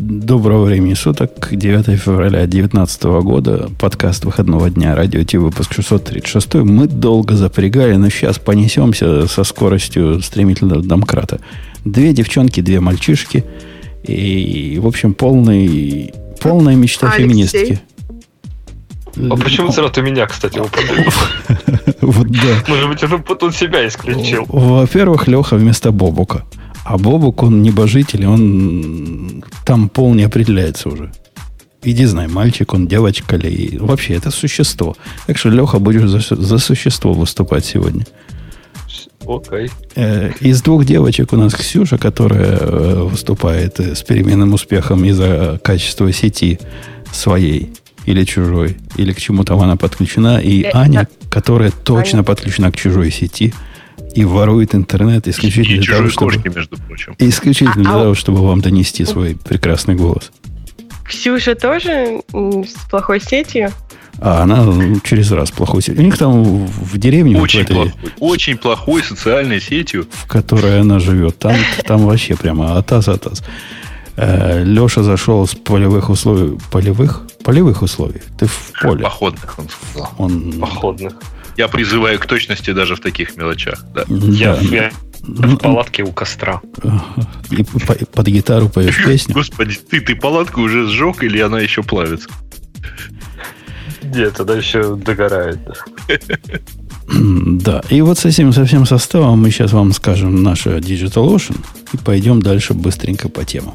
Доброго времени суток, 9 февраля 2019 года, подкаст выходного дня, радио Ти, выпуск 636. Мы долго запрягали, но сейчас понесемся со скоростью стремительного домкрата. Две девчонки, две мальчишки, и, в общем, полный, полная мечта Алексей. феминистки. А почему сразу меня, кстати? Вот да. Может быть, он себя исключил. Во-первых, Леха вместо Бобука. А Бобук, он небожитель, он там пол не определяется уже. Иди знай, мальчик он, девочка ли. Вообще, это существо. Так что, Леха, будешь за, за существо выступать сегодня. Окей. Э, Из двух девочек у нас Ксюша, которая э, выступает э, с переменным успехом из-за качества сети своей или чужой, или к чему там она подключена, и Аня, которая точно подключена к чужой сети и ворует интернет исключительно И для того, чтобы... кошки, между прочим. Исключительно А- для а- того, чтобы вам донести свой прекрасный голос. Ксюша тоже с плохой сетью? А она ну, через раз плохой сеть. У них там в деревне, вот в, Очень этой, плохой. Очень плохой социальной сетью. в которой она живет, там, там вообще прямо атас атас. Леша зашел с полевых условий. Полевых? Полевых условий. Ты в поле. Походных, он сказал. Он, Походных. Я призываю к точности даже в таких мелочах. Да. Я, я ну, в палатке у костра. и по- под гитару поешь песню. Господи, ты, ты палатку уже сжег или она еще плавится? Нет, тогда еще догорает. Да, и вот с этим со всем составом мы сейчас вам скажем наше Digital Ocean и пойдем дальше быстренько по темам.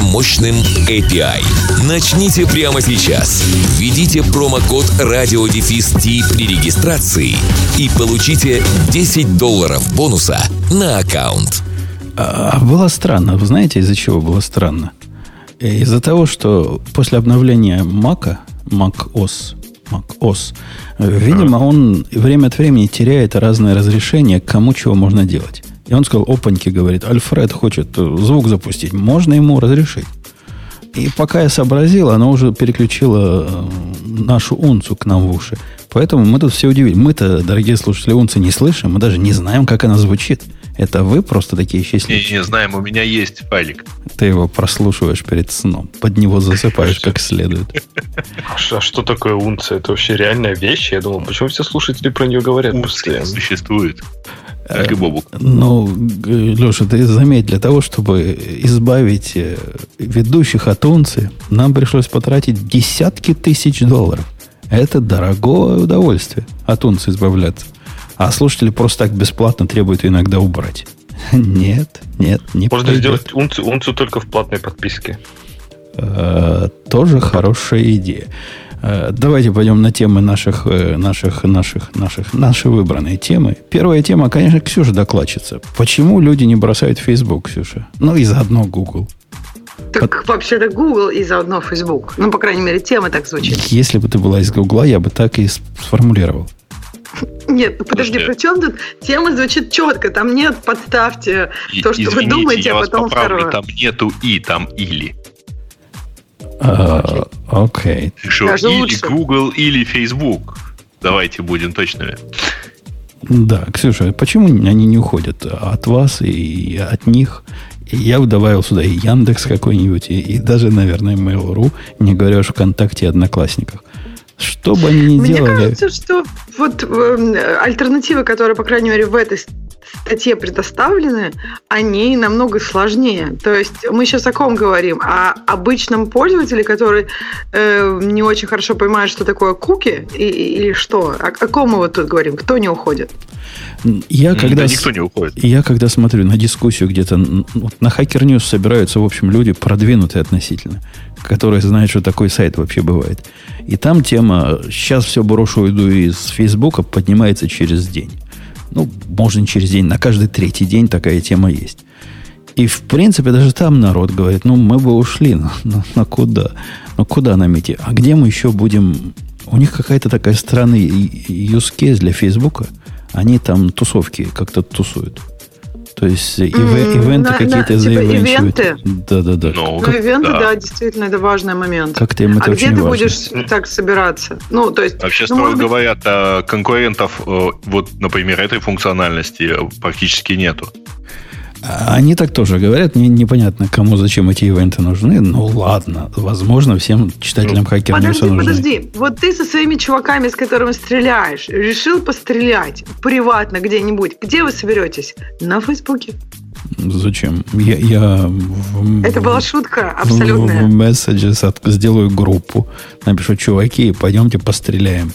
мощным API. Начните прямо сейчас. Введите промокод RadioDefist при регистрации и получите 10 долларов бонуса на аккаунт. А, было странно. Вы знаете, из-за чего было странно? Из-за того, что после обновления Mac, Mac OS, Mac OS, видимо, он время от времени теряет разные разрешения, кому чего можно делать. И он сказал, опаньки, говорит, Альфред хочет э, звук запустить, можно ему разрешить. И пока я сообразил, оно уже переключило э, нашу унцу к нам в уши. Поэтому мы тут все удивились. Мы-то, дорогие слушатели, унцы не слышим, мы даже не знаем, как она звучит. Это вы просто такие Не, счастливые. не знаем, у меня есть файлик. Ты его прослушиваешь перед сном. Под него засыпаешь как следует. А что, а что такое унция? Это вообще реальная вещь? Я думал, почему все слушатели про нее говорят постоянно? существует. Как и Бобук. Ну, г- Леша, ты заметь, для того, чтобы избавить э, ведущих от унции, нам пришлось потратить десятки тысяч долларов. Это дорогое удовольствие от унции избавляться. А слушатели просто так бесплатно требуют иногда убрать. Нет, нет, не Можно пойдет. сделать унцию, унцию только в платной подписке. Э, тоже хорошая идея. Э, Давайте пойдем на темы наших, э, наших, наших, наших, наши выбранные темы. Первая тема, конечно, Ксюша докладчица. Почему люди не бросают Facebook, Ксюша? Ну и заодно Google. Так вообще-то Google и заодно Facebook. Ну, по крайней мере, тема так звучит. Если бы ты была из Гугла, я бы так и сформулировал. Нет, ну подожди, Подожди. при чем тут тема звучит четко? Там нет подставьте И- то, что вы думаете, я а вас потом поправлю, второе. там нету и, там или. А, Окей. Так что или лучше. Google, или Facebook. Давайте будем точными. Да, Ксюша, почему они не уходят от вас и от них? Я бы добавил сюда и Яндекс какой-нибудь, и, и даже, наверное, Mail.ru, не говоря уж ВКонтакте и Одноклассниках. Что бы они ни Мне делали... кажется, что вот эм, альтернативы, которые, по крайней мере, в этой статье предоставлены, они намного сложнее. То есть мы сейчас о ком говорим? О обычном пользователе, который э, не очень хорошо понимает, что такое куки, и- или что? О, о ком мы вот тут говорим? Кто не уходит? Я когда, да никто не уходит. я когда смотрю на дискуссию где-то, вот на Hacker News собираются, в общем, люди продвинутые относительно, которые знают, что такой сайт вообще бывает. И там тема «сейчас все брошу, уйду из Фейсбука» поднимается через день. Ну, можно через день, на каждый третий день такая тема есть. И, в принципе, даже там народ говорит, ну, мы бы ушли, но, но, но куда? Ну, куда нам идти? А где мы еще будем... У них какая-то такая use case для Фейсбука. Они там тусовки как-то тусуют. То есть ив- ивенты на- какие-то на- типа ивенты? Да-да-да. Ну, Ну, ивенты, да. да. действительно, это важный момент. Как-то им это а очень где ты важно. будешь так собираться? Ну, то есть, Вообще, ну, строго быть, говоря, то конкурентов, э, вот, например, этой функциональности э, практически нету. Они так тоже говорят. Мне непонятно, кому зачем эти ивенты нужны. Ну ладно, возможно, всем читателям хакер Подожди, нужны. подожди. Вот ты со своими чуваками, с которыми стреляешь, решил пострелять приватно где-нибудь. Где вы соберетесь? На Фейсбуке. Зачем? Я, я в, Это была шутка в, в абсолютная. Messages от- сделаю группу. Напишу, чуваки, пойдемте постреляем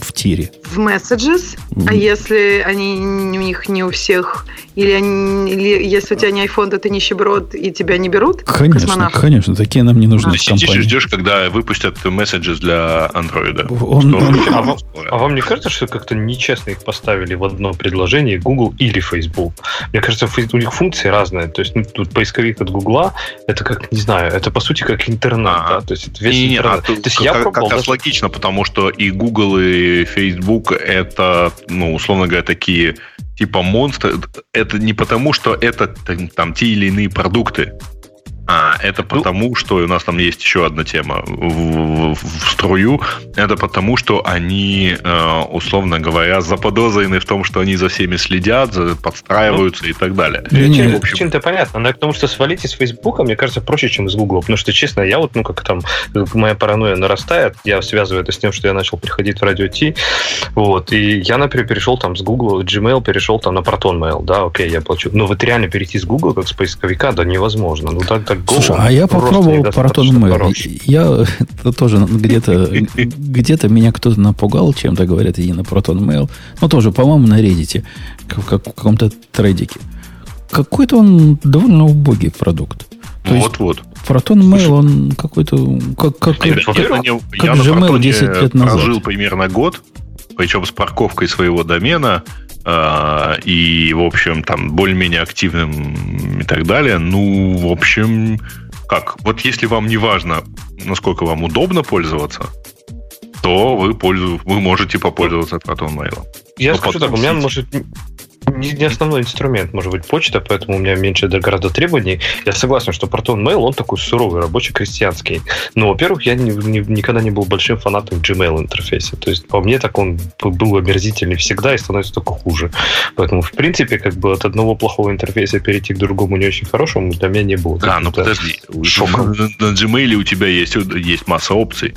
в тире. В. Мгм. А если они у них не у всех, или, они, или если у тебя не iPhone, то ты нищеброд и тебя не берут? Конечно, космонавт? конечно, такие нам не нужны А. Ты сидишь и ждешь, когда выпустят месседжи для андроида. Он- он- А вам-. А вам не кажется, что как-то нечестно их поставили в одно предложение Google или Facebook? Мне кажется, у них функции разные. То есть, ну, тут поисковик от Google, это как, не знаю, это по сути как интернет, Ага. да? То есть, это весь Не, не, а интернет. тут То есть, как, я как пробовал раз даже- логично, потому что и Google, и Facebook это, ну, условно говоря, такие типа монстры. Это не потому, что это там те или иные продукты, а это Ну, потому, что у нас там есть еще одна тема в, в- в струю. Это потому, что они, э, условно говоря, заподозрены в том, что они за всеми следят, подстраиваются и так далее. Причин- В общем, Причин-то понятно, но я к тому, что свалить из Фейсбука, мне кажется, проще, чем из Гугла. Потому что, честно, я вот, ну, как там, моя паранойя нарастает, я связываю это с тем, что я начал приходить в радио Ти, вот, и я, например, перешел там с Google, Gmail перешел там на Proton Mail, да, окей, я плачу. Но вот реально перейти с Google, как с поисковика, да, невозможно. Ну, так, так Go, Слушай, а я попробовал Proton Mail. Я это тоже где-то где-то меня кто-то напугал чем-то, говорят, иди на Proton Mail. Ну, тоже, по-моему, на Reddit, как, как в каком-то трейдике. Какой-то он довольно убогий продукт. Вот-вот. Proton Mail, он какой-то... Как, как, Я, как- я как я на Gmail Протоне 10 лет назад. прожил примерно год, причем с парковкой своего домена э, и, в общем, там более-менее активным и так далее. Ну, в общем, как? Вот если вам не важно, насколько вам удобно пользоваться, то вы, пользу, вы можете попользоваться Proton Mail. Я Ну, скажу так, у меня, может, не, не основной инструмент, может быть, почта, поэтому у меня меньше гораздо требований. Я согласен, что Proton Mail, он такой суровый, рабочий, крестьянский. Но, во-первых, я не- не- никогда не был большим фанатом Gmail интерфейса. То есть, по мне, так он был омерзительный всегда и становится только хуже. Поэтому, в принципе, как бы от одного плохого интерфейса перейти к другому не очень хорошему для меня не было. Да, ну подожди. шоком. На, на Gmail у тебя есть, есть масса опций.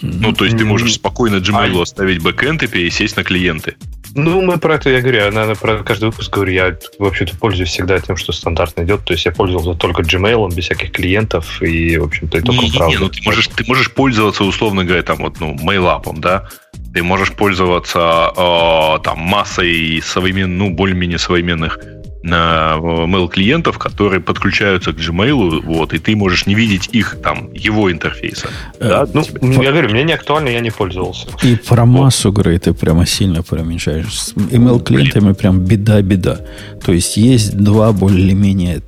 Ну, то есть ты можешь спокойно Gmail оставить бэкэнд и пересесть на клиенты. Ну, мы про это, я говорю, я, наверное, про каждый выпуск говорю, я вообще-то пользуюсь всегда тем, что стандартно идет, то есть я пользовался только Gmail, без всяких клиентов, и, в общем-то, и только Не, не, правда. не, ну ты можешь, ты можешь пользоваться, условно говоря, там вот, ну, мейлапом, да? Ты можешь пользоваться э, там массой современных, ну, более-менее современных mail клиентов, которые подключаются к Gmail, вот, и ты можешь не видеть их там его интерфейса. Э, Да, ну, типа, я говорю, мне не актуально, я не пользовался. И про массу игры ты прямо сильно преуменьшаешь. С email-клиентами прям беда-беда. То есть есть два более-менее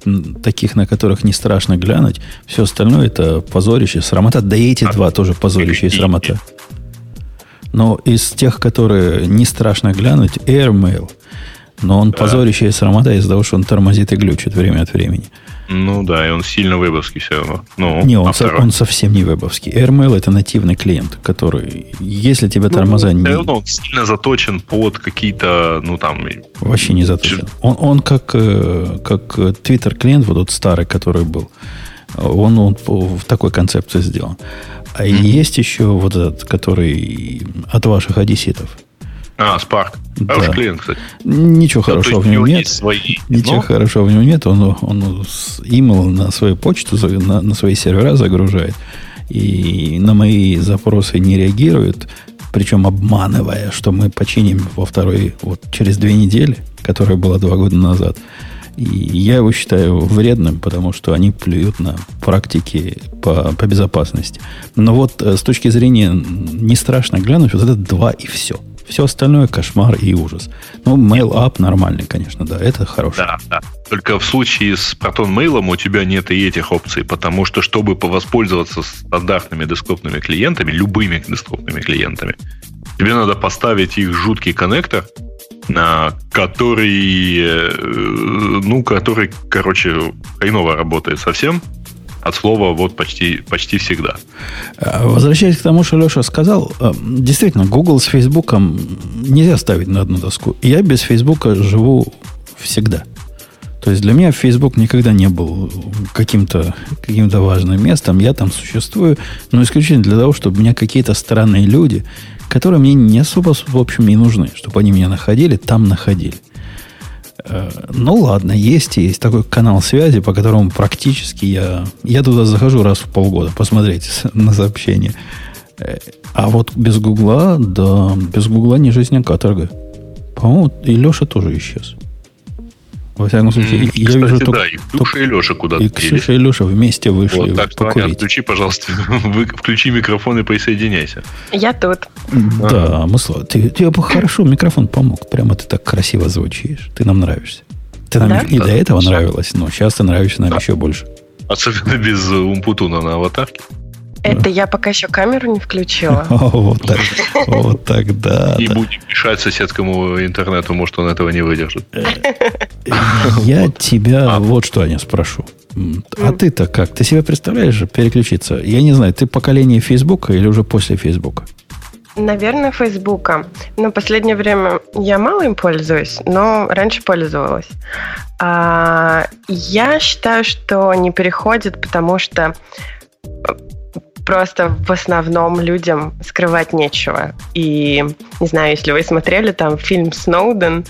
таких, на которых не страшно глянуть. Все остальное это позорище, срамота. Да и эти А, два тоже позорище и и- и- срамота. Но из тех, которые не страшно глянуть, AirMail. Но он позорище и срамота из-за того, что он тормозит и глючит время от времени. Ну да, и он сильно вебовский все равно. Ну, Не, он, а со- он совсем не вебовский. AirMail это нативный клиент, который, если тебя Ну, тормоза не, равно он сильно заточен под какие-то, ну там, Вообще не заточен. Он, он как, э, как Twitter клиент, вот тот старый, который был, он, он в такой концепции сделан. А есть еще вот этот, который от ваших одесситов. А, Spark. Да. Хороший клиент, кстати. Ничего Да, хорошего в нем него нет. свои. Ничего но- хорошего в нем нет. Он, он с email на свою почту, на, на свои сервера загружает. И на мои запросы не реагирует. Причем обманывая, что мы починим во второй, вот через две недели, которая была два года назад. И я его считаю вредным, потому что они плюют на практики по, по безопасности. Но вот э, с точки зрения не страшно глянуть, вот это два и все. Все остальное кошмар и ужас. Ну, Mail App нормальный, конечно, да, это хорошо. Да, да. Только в случае с Proton Mail у тебя нет и этих опций, потому что, чтобы воспользоваться стандартными десктопными клиентами, любыми десктопными клиентами, тебе надо поставить их жуткий коннектор, на который, э, ну, который, короче, хреново работает совсем, от слова вот почти, почти всегда. А, возвращаясь к тому, что Леша сказал, э, действительно, Google с Фейсбуком нельзя ставить на одну доску. Я без Фейсбука живу всегда. То есть для меня Facebook никогда не был каким-то каким важным местом. Я там существую, но исключительно для того, чтобы меня какие-то странные люди, которые мне не особо, в общем, и нужны, чтобы они меня находили, там находили. Э, ну ладно, есть есть такой канал связи, по которому практически я, я туда захожу раз в полгода посмотреть на сообщения. Э, а вот без Гугла, да, без Гугла не жизнь, а каторга. По-моему, и Леша тоже исчез. Во всяком случае, mm, я кстати, вижу да, только... и Ксюша, и Леша куда-то И Ксюша, и Леша вместе вышли вот, Так что, Аня, включи, пожалуйста, включи микрофон и присоединяйся. Я тут. Да, а. мы слава. Ты, тебе бы хорошо микрофон помог. Прямо ты так красиво звучишь. Ты нам нравишься. Ты нам да? и до этого нравилась, но сейчас ты нравишься нам да. еще больше. Особенно без умпутуна на аватарке. Это я пока еще камеру не включила. Вот так, вот так, да. И будем мешать соседскому интернету, может, он этого не выдержит. Э, я тебя а. вот что, Аня, спрошу. А ты-то как? Ты себя представляешь переключиться? Я не знаю, ты поколение Фейсбука или уже после Фейсбука? Наверное, Фейсбука. Но последнее время я мало им пользуюсь, но раньше пользовалась. А, я считаю, что не переходит, потому что просто в основном людям скрывать нечего. И не знаю, если вы смотрели там фильм Сноуден,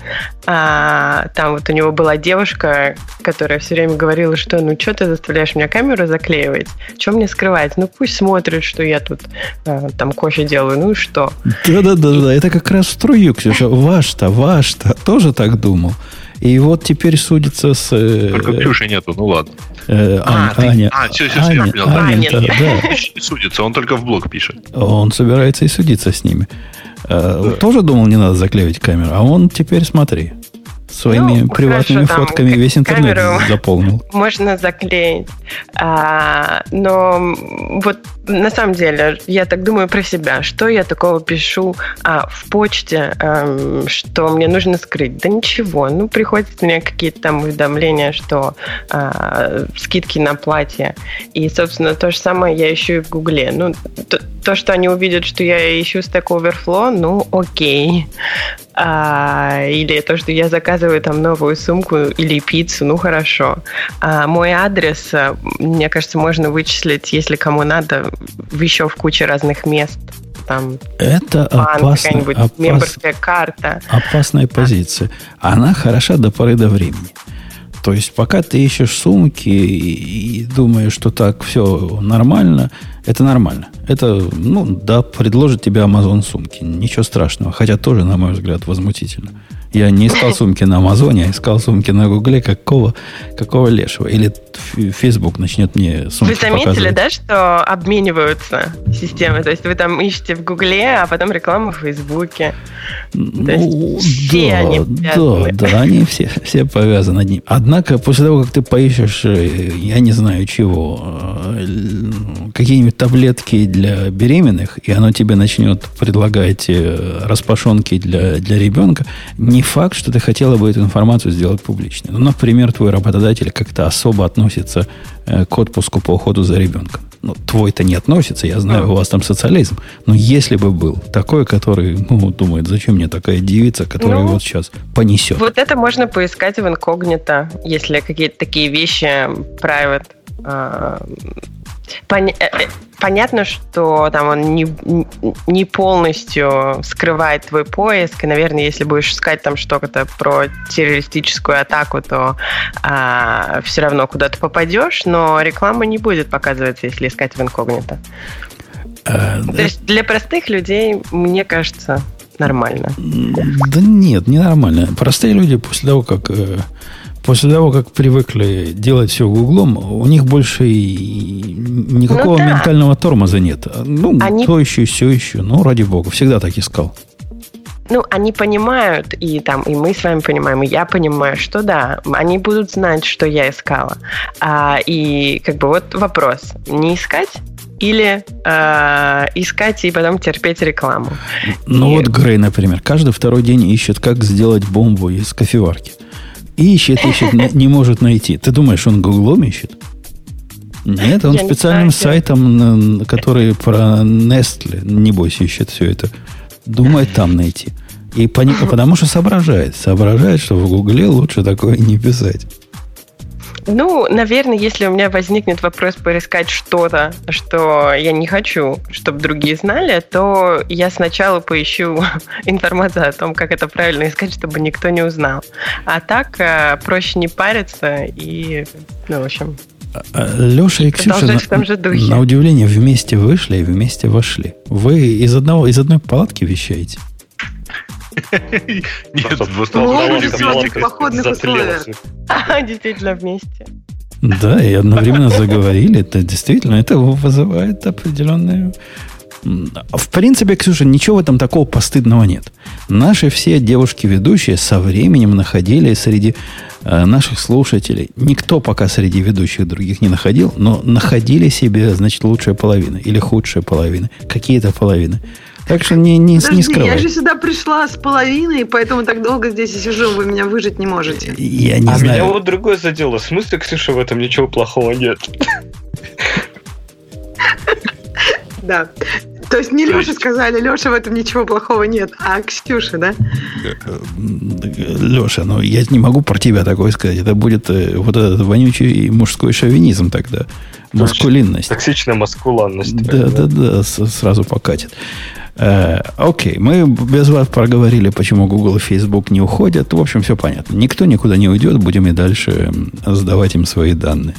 а, там вот у него была девушка, которая все время говорила, что ну что ты заставляешь меня камеру заклеивать? Что мне скрывать? Ну пусть смотрят, что я тут а, там кофе делаю, ну и что? Да-да-да, да это как раз в струю, Ксюша. Ваш-то, ваш-то тоже так думал. И вот теперь судится с... Э, Только Ксюши нету, ну ладно. Э, а, Аня, Аня, а, все, все, Аня, все, Аня, Аня, да, да. Судится, он только в блог пишет. Он собирается и судиться с ними. Э, да. Тоже думал, не надо заклеивать камеру, а он теперь смотри своими ну, приватными хорошо, фотками там, весь интернет заполнил. Можно заклеить. А, но вот на самом деле, я так думаю про себя. Что я такого пишу а, в почте, а, что мне нужно скрыть? Да ничего. Ну, приходят меня какие-то там уведомления, что а, скидки на платье. И, собственно, то же самое я ищу и в Гугле. Ну, то, то, что они увидят, что я ищу Stack Overflow, ну, окей. А, или то, что я заказываю там новую сумку или пиццу, ну, хорошо. А, мой адрес, мне кажется, можно вычислить, если кому надо, еще в куче разных мест. Там Это банк, опасно, опас, мемберская карта. Опасная позиция. Она хороша до поры до времени. То есть, пока ты ищешь сумки и, и думаешь, что так все нормально, это нормально. Это, ну, да, предложит тебе Amazon сумки. Ничего страшного. Хотя тоже, на мой взгляд, возмутительно. Я не искал сумки на Амазоне, а искал сумки на Гугле. Какого, какого лешего? Или Facebook начнет мне сумки Вы заметили, показывать. да, что обмениваются системы? То есть вы там ищете в Гугле, а потом рекламу в Фейсбуке. Ну, все да, они да, да, они все, все повязаны одним. Однако, после того, как ты поищешь, э, я не знаю чего, э, какие-нибудь таблетки для беременных, и оно тебе начнет предлагать э, распашонки для, для ребенка, не факт, что ты хотела бы эту информацию сделать публичной. Ну, например, твой работодатель как-то особо относится к отпуску по уходу за ребенком ну, твой-то не относится, я знаю, у вас там социализм, но если бы был такой, который, ну, думает, зачем мне такая девица, которая ну, вот сейчас понесет. Вот это можно поискать в инкогнито, если какие-то такие вещи private а, Пон... Э, э, понятно, что там он не, не полностью скрывает твой поиск, и, наверное, если будешь искать там что-то про террористическую атаку, то а, все равно куда-то попадешь, но реклама не будет показываться, если искать в инкогнито. А, то да. есть для простых людей, мне кажется, нормально. Да нет, не нормально. Простые люди после того, как после того, как привыкли делать все гуглом, у них больше и никакого ну, да. ментального тормоза нет. Ну, Они... то еще, все еще. Ну, ради бога, всегда так искал. ну, они понимают, и там, и мы с вами понимаем, и я понимаю, что да, они будут знать, что я искала. А, и как бы вот вопрос, не искать или э, искать и потом терпеть рекламу. Ну и... вот Грей, например, каждый второй день ищет, как сделать бомбу из кофеварки. Ищет, ищет, не может найти. Ты думаешь, он гуглом ищет? Нет, он специальным сайтом, который про Nestle, небось, ищет все это. Думает там найти. И пони... потому что соображает. Соображает, что в Гугле лучше такое не писать. Ну, наверное, если у меня возникнет вопрос поискать что-то, что я не хочу, чтобы другие знали, то я сначала поищу информацию о том, как это правильно искать, чтобы никто не узнал. А так э, проще не париться и, ну, в общем... А, а, Леша и Ксюша на, на удивление вместе вышли и вместе вошли. Вы из одного из одной палатки вещаете? Нет, в походных условиях. Действительно вместе. Да, и одновременно заговорили. Это действительно, это вызывает определенную... В принципе, Ксюша, ничего в этом такого постыдного нет. Наши все девушки-ведущие со временем находили среди э, наших слушателей, никто пока среди ведущих других не находил, но находили себе, значит, лучшая половина или худшая половина, какие-то половины. Так что не, не, Подожди, не скрывай. я же сюда пришла с половиной, поэтому так долго здесь и сижу, вы меня выжить не можете. Я не а знаю. меня вот другое задело. В смысле, Ксюша, в этом ничего плохого нет? Да. То есть не Леша сказали, Леша, в этом ничего плохого нет, а Ксюша, да? Леша, ну я не могу про тебя такое сказать. Это будет э, вот этот вонючий мужской шовинизм тогда. Маскулинность. Токсичная маскуланность. Да, да, да, сразу покатит. Э, окей, мы без вас проговорили, почему Google и Facebook не уходят. В общем, все понятно. Никто никуда не уйдет, будем и дальше сдавать им свои данные.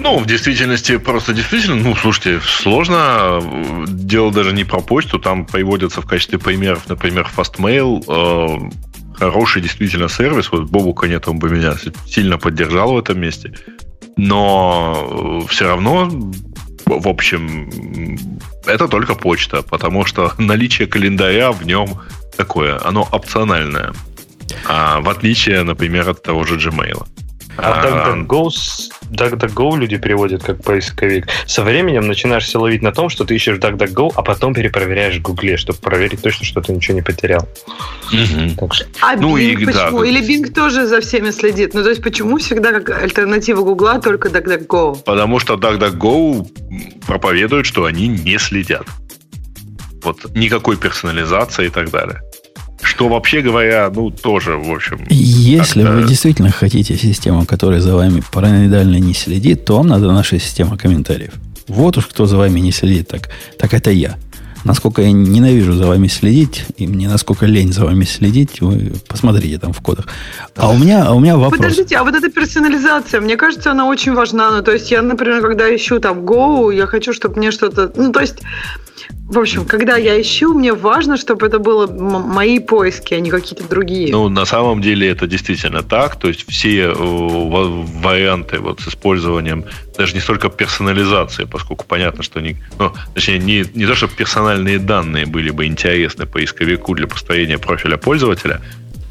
Ну, в действительности, просто действительно, ну, слушайте, сложно. Дело даже не про почту, там приводятся в качестве примеров, например, Fastmail, э, хороший действительно сервис. Вот Бобу нет, он бы меня сильно поддержал в этом месте. Но э, все равно в общем, это только почта, потому что наличие календаря в нем такое, оно опциональное. А, в отличие, например, от того же Gmail. А DuckDuckGo, DuckDuckGo люди переводят как поисковик. Со временем начинаешь все ловить на том, что ты ищешь DuckDuckGo, а потом перепроверяешь в Гугле, чтобы проверить точно, что ты ничего не потерял. Угу. Так что... А ну, Bing и, почему? Да, Или Bing тоже за всеми следит? Ну, то есть, почему всегда как альтернатива Гугла только DuckDuckGo? Потому что DuckDuckGo проповедует, что они не следят. Вот никакой персонализации и так далее. Что вообще говоря, ну, тоже, в общем... Если вы действительно хотите систему, которая за вами параноидально не следит, то вам надо наша система комментариев. Вот уж кто за вами не следит, так, так это я. Насколько я ненавижу за вами следить, и мне насколько лень за вами следить, вы посмотрите там в кодах. А у меня, а у меня вопрос. Подождите, а вот эта персонализация, мне кажется, она очень важна. Ну, то есть я, например, когда ищу там Go, я хочу, чтобы мне что-то... Ну, то есть в общем, когда я ищу, мне важно, чтобы это было мои поиски, а не какие-то другие. Ну, на самом деле это действительно так. То есть все э, варианты вот с использованием даже не столько персонализации, поскольку понятно, что не, ну, точнее, не, не то, чтобы персональные данные были бы интересны поисковику для построения профиля пользователя,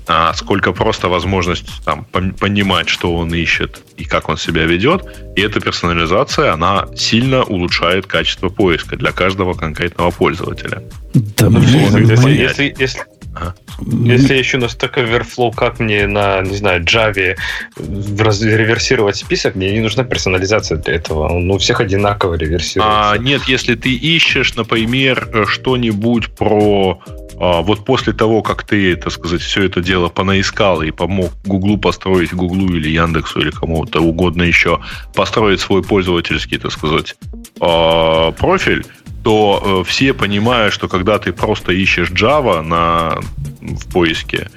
а сколько просто возможность там, понимать, что он ищет и как он себя ведет. И эта персонализация, она сильно улучшает качество поиска для каждого конкретного пользователя. Да, ну, если, если, если, Ага. Если я ищу на Stack Overflow, как мне на, не знаю, Java реверсировать список, мне не нужна персонализация для этого. Он у всех одинаково реверсируется. А, нет, если ты ищешь, например, что-нибудь про а, вот после того, как ты, так сказать, все это дело понаискал и помог Гуглу построить, Гуглу или Яндексу или кому-то угодно еще, построить свой пользовательский, так сказать, а, профиль, то э, все понимают, что когда ты просто ищешь Java на, в поиске,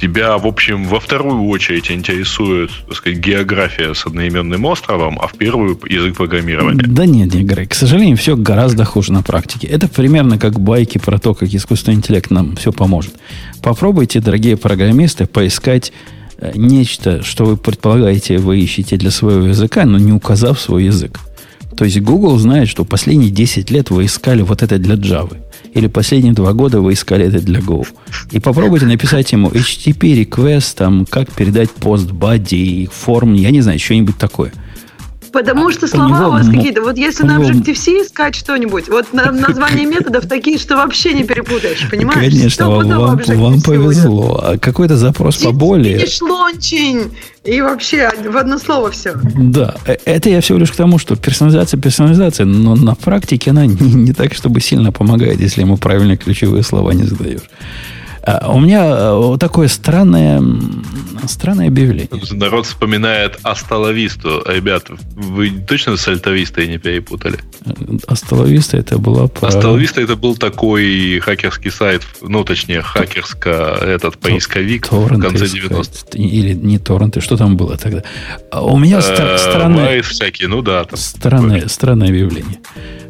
тебя, в общем, во вторую очередь интересует, так сказать, география с одноименным островом, а в первую язык программирования. Да нет, не Грей. К сожалению, все гораздо хуже на практике. Это примерно как байки про то, как искусственный интеллект нам все поможет. Попробуйте, дорогие программисты, поискать э, нечто, что вы предполагаете, вы ищете для своего языка, но не указав свой язык. То есть Google знает, что последние 10 лет вы искали вот это для Java. Или последние два года вы искали это для Go. И попробуйте написать ему HTTP request, там, как передать пост body, форм, я не знаю, что-нибудь такое – Потому что слова у вас какие-то. Вот если на Objective-C искать что-нибудь, вот название методов такие, что вообще не перепутаешь, понимаешь? Конечно, вам, вам, вам повезло. А какой-то запрос поболее. Шлончень. И вообще в одно слово все. Да, э, это я всего лишь к тому, что персонализация, персонализация, но на практике она не, не так, чтобы сильно помогает, если ему правильные ключевые слова не задаешь. А, у меня э, вот такое странное, странное объявление. Народ вспоминает Асталависту. Ребят, вы точно с Альтавистой не перепутали? Асталависта это была... Про... Асталависта это был такой хакерский сайт, ну, точнее, хакерско этот поисковик торренты в конце 90-х. Или не торренты, что там было тогда? А у меня стра- странное... всякие, ну да. Странное, странное объявление,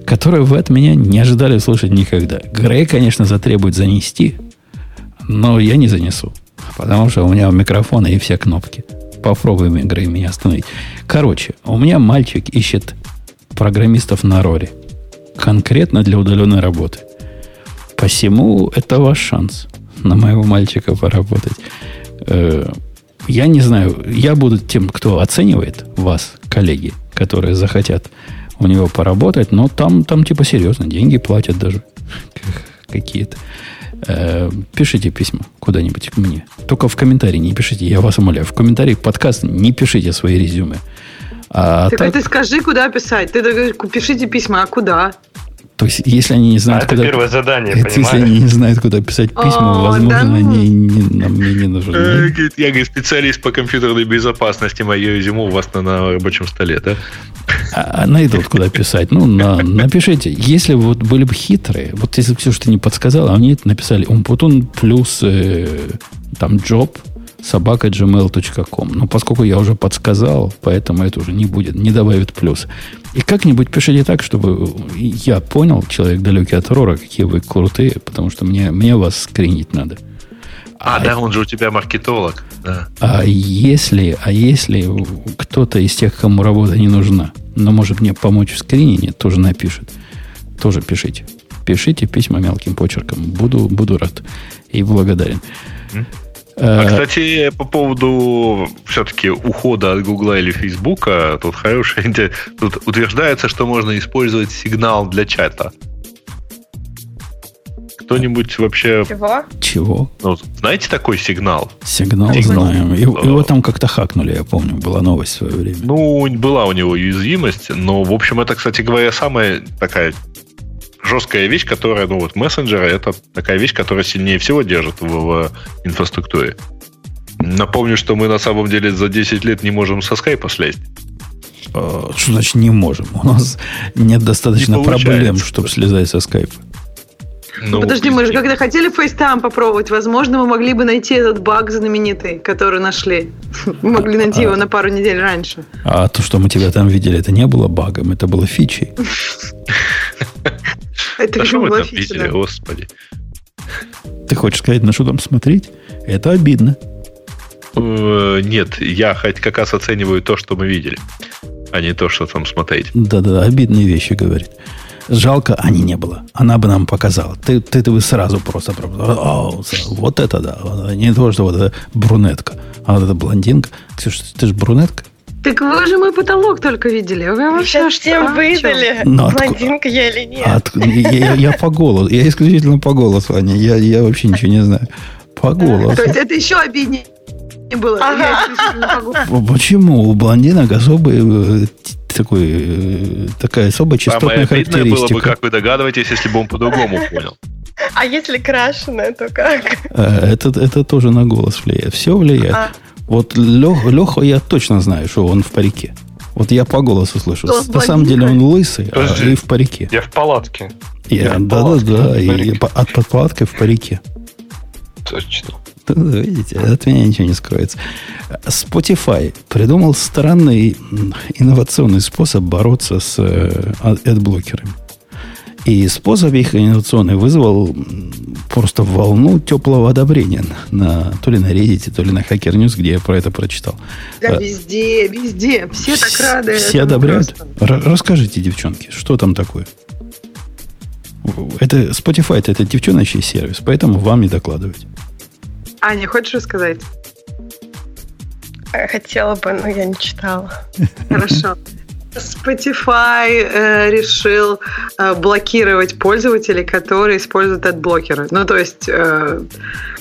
которое вы от меня не ожидали слушать никогда. Грей, конечно, затребует занести, но я не занесу. Потому что у меня микрофон и все кнопки. Попробуем игры меня остановить. Короче, у меня мальчик ищет программистов на Роре. Конкретно для удаленной работы. Посему это ваш шанс на моего мальчика поработать. Э, я не знаю, я буду тем, кто оценивает вас, коллеги, которые захотят у него поработать, но там, там типа серьезно, деньги платят даже какие-то. Э, пишите письма куда-нибудь к мне. Только в комментарии не пишите, я вас умоляю. В комментарии подкаст не пишите свои резюме. А так, так ты скажи, куда писать. Ты пишите письма, а куда? То есть, если они не знают, а куда... Это первое задание, это, Если они не знают, куда писать письма, О, возможно, да? Ну. они не, нам мне не нужны. Э, я, говорит, специалист по компьютерной безопасности, мое резюме у вас на, на рабочем столе, да? А, а найдут, куда писать. Ну, на, напишите. Если вот были бы хитрые, вот если бы все, что ты не подсказал, они написали Умпутун плюс э, там job собака gmail.com. Но поскольку я уже подсказал, поэтому это уже не будет, не добавит плюс. И как-нибудь пишите так, чтобы я понял, человек далекий от Рора, какие вы крутые, потому что мне, мне вас скринить надо. А, а да, он же у тебя маркетолог. Да. А если, а если кто-то из тех, кому работа не нужна, но может мне помочь в скрининге, тоже напишет. Тоже пишите. Пишите письма мелким почерком. Буду, буду рад и благодарен. Mm. А, кстати, по поводу все-таки ухода от Гугла или Фейсбука, тут хорошая идея. Тут утверждается, что можно использовать сигнал для чата. Кто-нибудь вообще... Чего? Чего? Ну, знаете такой сигнал? Сигнал, сигнал. знаем. Его, его там как-то хакнули, я помню. Была новость в свое время. Ну, была у него уязвимость, но, в общем, это, кстати говоря, самая такая жесткая вещь, которая, ну вот, мессенджеры, это такая вещь, которая сильнее всего держит в, в инфраструктуре. Напомню, что мы на самом деле за 10 лет не можем со скайпа слезть. А, что значит не можем? У нас нет достаточно не проблем, чтобы слезать со скайпа. Ну, Подожди, мы же когда хотели FaceTime попробовать, возможно, мы могли бы найти этот баг знаменитый, который нашли. Мы могли найти его на пару недель раньше. А то, что мы тебя там видели, это не было багом, это было фичей. Это что вы там видели, господи? Ты хочешь сказать, на что там смотреть? Это обидно. Э, нет, я хоть как раз оцениваю то, что мы видели, а не то, что там смотреть. Да-да, обидные вещи говорит. Жалко, Ани не было. Она бы нам показала. Ты, ты, ты бы сразу просто... О, вот это да. Не то, что вот эта брюнетка. А вот эта блондинка. Ксюша, ты же брюнетка? Так вы же мой потолок только видели. Вы вообще всем выдали, Но блондинка я или нет. От, я, я, я по голосу. Я исключительно по голосу, Аня. Я, я вообще ничего не знаю. По голосу. То есть это еще обиднее было. Ага. Почему? У блондинок особый э, такой, э, такая особая частотная Самое характеристика. было бы, как вы догадываетесь, если бы он по-другому понял. А если крашеная, то как? Э, это, это тоже на голос влияет. Все влияет. А. Вот Лех, Леха, я точно знаю, что он в парике. Вот я по голосу слышу. Что, На самом деле он лысый, а Подожди, а и в парике. Я в палатке. Я, да, да, да, и от под палаткой в парике. Точно. Видите, от меня ничего не скроется. Spotify придумал странный инновационный способ бороться с адблокерами. И способ их инновационный вызвал просто волну теплого одобрения на, то ли на Reddit, то ли на Hacker News, где я про это прочитал. Да, а, везде, везде. Все так рады. Все одобряют. Расскажите, девчонки, что там такое? Это Spotify это девчоночий сервис, поэтому вам не докладывать. Аня, хочешь рассказать? Хотела бы, но я не читала. Хорошо. Spotify э, решил э, блокировать пользователей, которые используют адблокеры. Ну, то есть, э,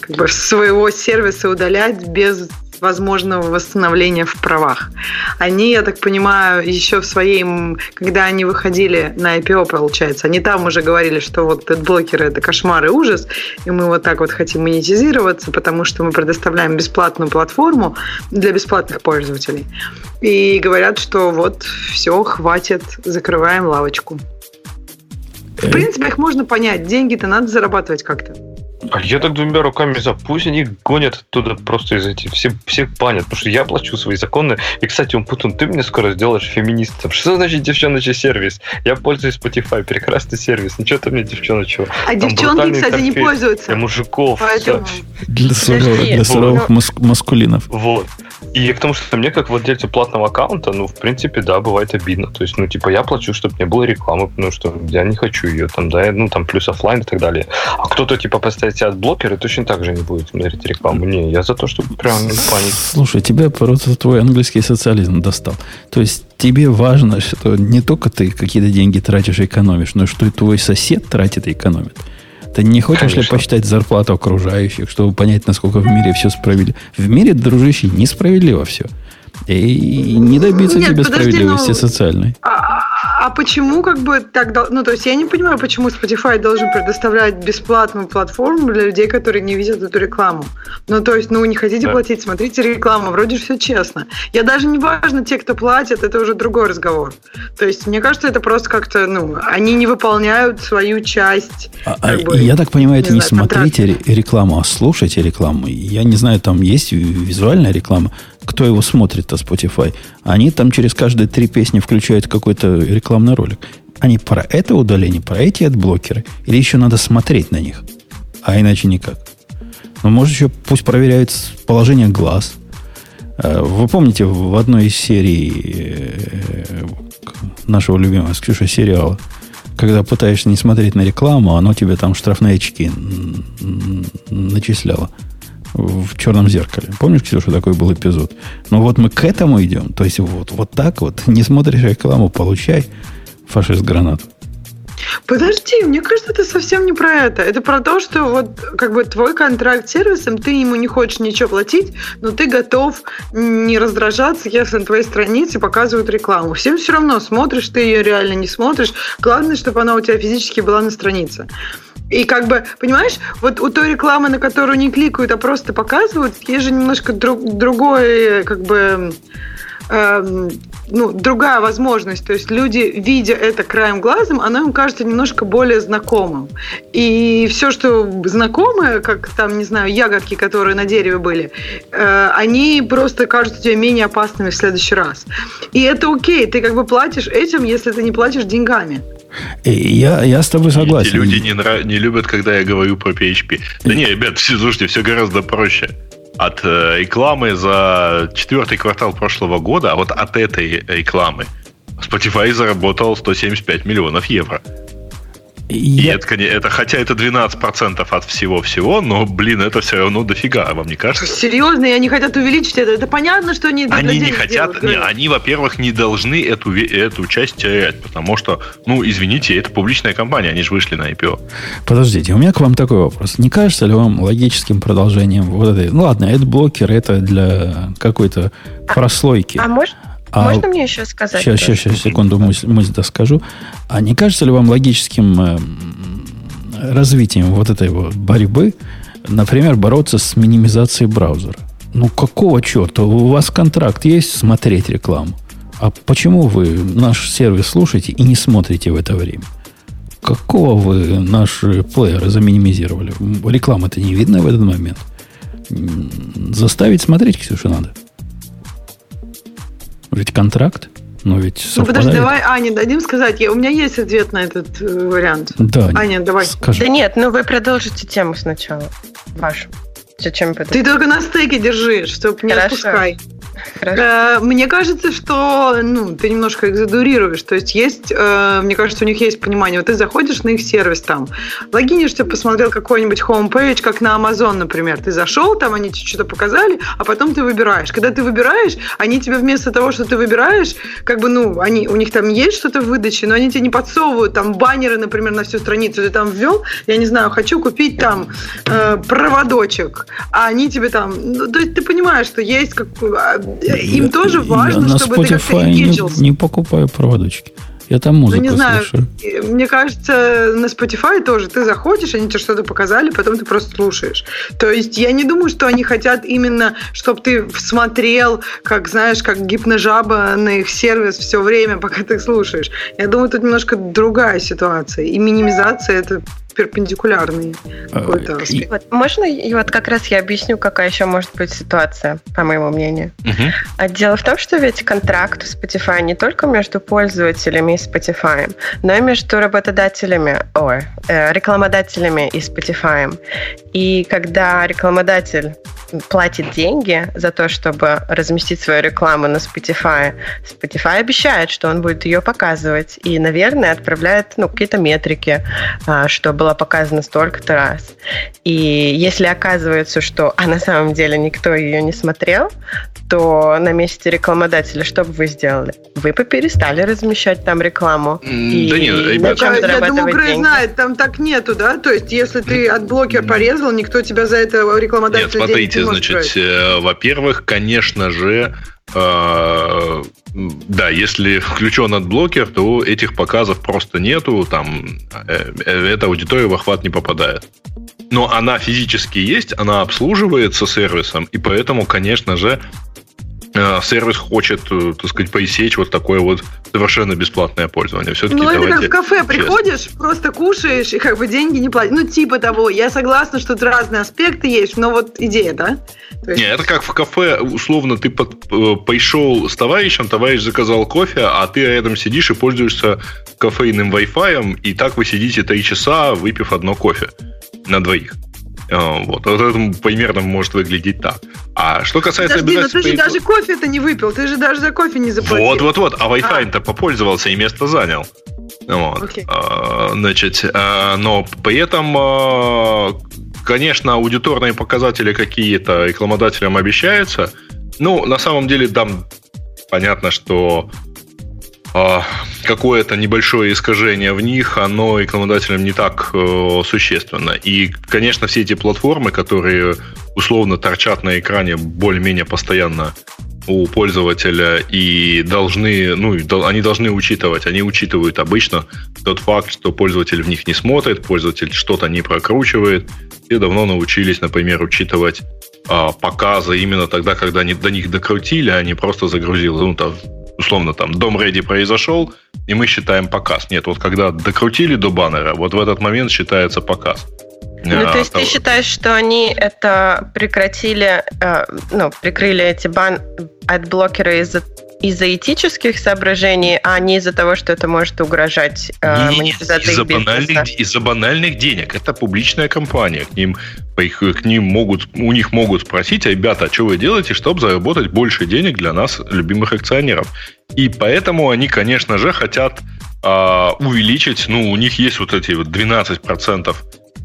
как бы своего сервиса удалять без возможного восстановления в правах. Они, я так понимаю, еще в своей, когда они выходили на IPO, получается, они там уже говорили, что вот блокеры это кошмар и ужас, и мы вот так вот хотим монетизироваться, потому что мы предоставляем бесплатную платформу для бесплатных пользователей. И говорят, что вот все, хватит, закрываем лавочку. В э. принципе, их можно понять. Деньги-то надо зарабатывать как-то. А я так двумя руками за. Пусть они гонят оттуда просто из этих. Все, все банят. Потому что я плачу свои законы. И, кстати, Умпутун, ты мне скоро сделаешь феминистом. Что значит девчоночий сервис? Я пользуюсь Spotify. Прекрасный сервис. Ну, что-то мне девчоночего. А Там девчонки, кстати, не пользуются. Для мужиков. Поэтому... Для суровых, для суровых вот. маскулинов. Вот. И к тому, что мне, как владельцу платного аккаунта, ну, в принципе, да, бывает обидно. То есть, ну, типа, я плачу, чтобы не было рекламы, потому что я не хочу ее там, да, ну, там, плюс офлайн и так далее. А кто-то, типа, поставить себя от блокера, точно так же не будет смотреть рекламу. Не, я за то, чтобы прям не панить. Слушай, тебя просто твой английский социализм достал. То есть, тебе важно, что не только ты какие-то деньги тратишь и экономишь, но что и твой сосед тратит и экономит. Ты не хочешь Конечно. ли посчитать зарплату окружающих, чтобы понять, насколько в мире все справедливо? В мире, дружище, несправедливо все. И не добиться Нет, тебе подожди, справедливости ну, социальной. А, а почему как бы так... Ну, то есть я не понимаю, почему Spotify должен предоставлять бесплатную платформу для людей, которые не видят эту рекламу. Ну, то есть, ну, не хотите да. платить, смотрите рекламу, вроде все честно. Я даже не важно, те, кто платят, это уже другой разговор. То есть, мне кажется, это просто как-то, ну, они не выполняют свою часть. А, а бы, я так понимаю, это не, не знаю, смотрите контракт. рекламу, а слушайте рекламу. Я не знаю, там есть визуальная реклама, кто его смотрит-то Spotify? Они там через каждые три песни включают какой-то рекламный ролик. Они про это удаление, про эти адблокеры? Или еще надо смотреть на них? А иначе никак. Но может еще пусть проверяют положение глаз. Э, вы помните, в одной из серий э, нашего любимого с Ксюшей сериала, когда пытаешься не смотреть на рекламу, оно тебе там штрафные очки начисляло в черном зеркале. Помнишь, Ксюша, такой был эпизод? Ну вот мы к этому идем. То есть вот, вот так вот. Не смотришь рекламу, получай фашист гранату. Подожди, мне кажется, это совсем не про это. Это про то, что вот как бы твой контракт с сервисом, ты ему не хочешь ничего платить, но ты готов не раздражаться, если на твоей странице показывают рекламу. Всем все равно, смотришь ты ее реально, не смотришь. Главное, чтобы она у тебя физически была на странице. И как бы, понимаешь, вот у той рекламы, на которую не кликают, а просто показывают, есть же немножко друг, другой, как бы, э, ну, другая возможность. То есть люди, видя это краем глазом, оно им кажется немножко более знакомым. И все, что знакомое, как там, не знаю, ягодки, которые на дереве были, э, они просто кажутся тебе менее опасными в следующий раз. И это окей, ты как бы платишь этим, если ты не платишь деньгами. Я, я с тобой согласен. Эти люди не, нрав... не любят, когда я говорю про PHP. Да не, ребят, слушайте, все гораздо проще. От э, рекламы за четвертый квартал прошлого года, а вот от этой рекламы Spotify заработал 175 миллионов евро. И это, это, хотя это 12% от всего-всего, но, блин, это все равно дофига, вам не кажется? Серьезно, и они хотят увеличить это. Это понятно, что они Они не хотят, не, они, во-первых, не должны эту, эту часть терять, потому что, ну, извините, это публичная компания, они же вышли на IPO. Подождите, у меня к вам такой вопрос. Не кажется ли вам логическим продолжением вот этой... Ну, ладно, это блокер, это для какой-то прослойки. А может, а, Можно мне еще сказать? Сейчас, сейчас, сейчас, секунду, мысль, мысль доскажу. А не кажется ли вам логическим э, развитием вот этой вот борьбы, например, бороться с минимизацией браузера? Ну, какого черта? У вас контракт есть смотреть рекламу. А почему вы наш сервис слушаете и не смотрите в это время? Какого вы наш плеер заминимизировали? Реклама-то не видно в этот момент. Заставить смотреть, Ксюша, надо. Ведь контракт. Но ведь Ну подожди, совпадает. давай Ане дадим сказать. Я, у меня есть ответ на этот э, вариант. Да, Аня, давай. скажи. Да нет, ну вы продолжите тему сначала. Вашу. Зачем Ты только на стейке держи, чтобы не Хорошо. отпускай. Э, Мне кажется, что ну, ты немножко их. То есть есть, э, мне кажется, у них есть понимание. Вот ты заходишь на их сервис там, логинишься, посмотрел какой-нибудь homepage, как на Amazon, например. Ты зашел, там они тебе что-то показали, а потом ты выбираешь. Когда ты выбираешь, они тебе вместо того, что ты выбираешь, как бы, ну, они, у них там есть что-то в выдаче, но они тебе не подсовывают там баннеры, например, на всю страницу. Ты там ввел, я не знаю, хочу купить там э, проводочек, а они тебе там... ну, то есть ты понимаешь, что есть как... Им тоже важно, Я на чтобы ты как-то Spotify engagился. не, не покупаю проводочки. Я там музыку Ну, не знаю. слушаю. Мне кажется, на Spotify тоже ты заходишь, они тебе что-то показали, потом ты просто слушаешь. То есть я не думаю, что они хотят именно, чтобы ты смотрел, как, знаешь, как гипножаба на их сервис все время, пока ты слушаешь. Я думаю, тут немножко другая ситуация. И минимизация это перпендикулярный какой-то А, аспект. Вот, можно, и вот как раз я объясню, какая еще может быть ситуация, по моему мнению. А дело в том, что ведь контракт у Spotify не только между пользователями и Spotify, но и между работодателями, ой, э, рекламодателями и Spotify. И когда рекламодатель платит деньги за то, чтобы разместить свою рекламу на Spotify, Spotify обещает, что он будет ее показывать и, наверное, отправляет ну, какие-то метрики, а, что было показано столько-то раз. И если оказывается, что а на самом деле никто ее не смотрел, то на месте рекламодателя что бы вы сделали? Вы бы перестали размещать там рекламу. М, И Да нет, на ребят, чем Я, я думаю, Грей деньги? знает, там так нету, да? То есть, если ты от блокер порезал, никто тебя за это рекламодатель Нет, смотрите, значит, э, во-первых, конечно же, э, да, если включен отблокер, то этих показов просто нету, там э, эта аудитория в охват не попадает. Но она физически есть, она обслуживается сервисом, и поэтому, конечно же, сервис хочет, э, так сказать, поисечь вот такое вот совершенно бесплатное пользование. Все-таки Ну, это как в кафе честно. приходишь, просто кушаешь, и как бы деньги не платишь. Ну, типа того. Я согласна, что тут разные аспекты есть, но вот идея, да? То есть- Не, это как в кафе, условно, ты под, э, пришел с товарищем, товарищ заказал кофе, а ты рядом сидишь и пользуешься кофейным Wi-Fi, и так вы сидите три часа, выпив одно кофе на двоих. Э, Вот, вот это примерно может выглядеть так. А что касается Подожди, но ты же даже кофе это не выпил, ты же даже за кофе не заплатил. Вот, вот, вот. А Wi-Fi-то попользовался и место занял. Вот. Окей. А, Значит, а, но при этом, а, конечно, аудиторные показатели какие-то рекламодателям обещаются. Ну, на самом деле, там понятно, что а, какое-то небольшое искажение в них, оно рекламодателям не так э, существенно. И, конечно, все эти платформы, которые условно торчат на экране более-менее постоянно у пользователя и должны, ну, они должны учитывать, они учитывают обычно тот факт, что пользователь в них не смотрит, пользователь что-то не прокручивает. Все давно научились, например, учитывать а, показы именно тогда, когда они до них докрутили, а не просто загрузил. Ну, там, условно, там, дом ready произошел, и мы считаем показ. Нет, вот когда докрутили до баннера, вот в этот момент считается показ. Ну, А, то есть ты того- считаешь, что они это прекратили, э, ну, прикрыли эти бан от блокера из-за из-за этических соображений, а не из-за того, что это может угрожать э, монетизации из-за банальных, из-за банальных денег. Это публичная компания. К ним, по их- к ним могут, у них могут спросить, «А, ребята, а что вы делаете, чтобы заработать больше денег для нас, любимых акционеров? И поэтому они, конечно же, хотят а, увеличить, ну, у них есть вот эти вот 12%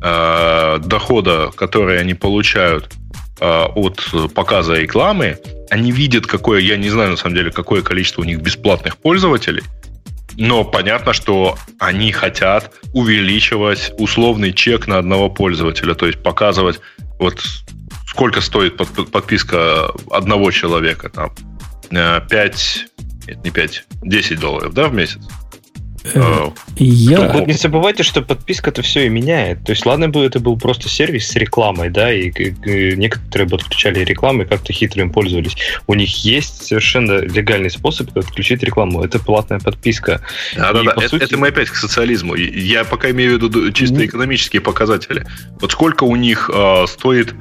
а, дохода, которые они получают от показа рекламы, они видят, какое, я не знаю на самом деле, какое количество у них бесплатных пользователей, но понятно, что они хотят увеличивать условный чек на одного пользователя, то есть показывать, вот сколько стоит под- под- подписка одного человека, там, 5, нет, не 5, 10 долларов, да, в месяц? Э, Э, Я... Вот не забывайте, что подписка это все и меняет. То есть, ладно бы это был просто сервис с рекламой, да, и, и- и некоторые бы отключали рекламу и как-то хитро им пользовались. У них есть совершенно легальный способ отключить рекламу. Это платная подписка. Да-да-да, И, по это, сути- это мы опять к социализму. Я пока имею в виду чисто Ну. экономические показатели. Вот сколько у них э, стоит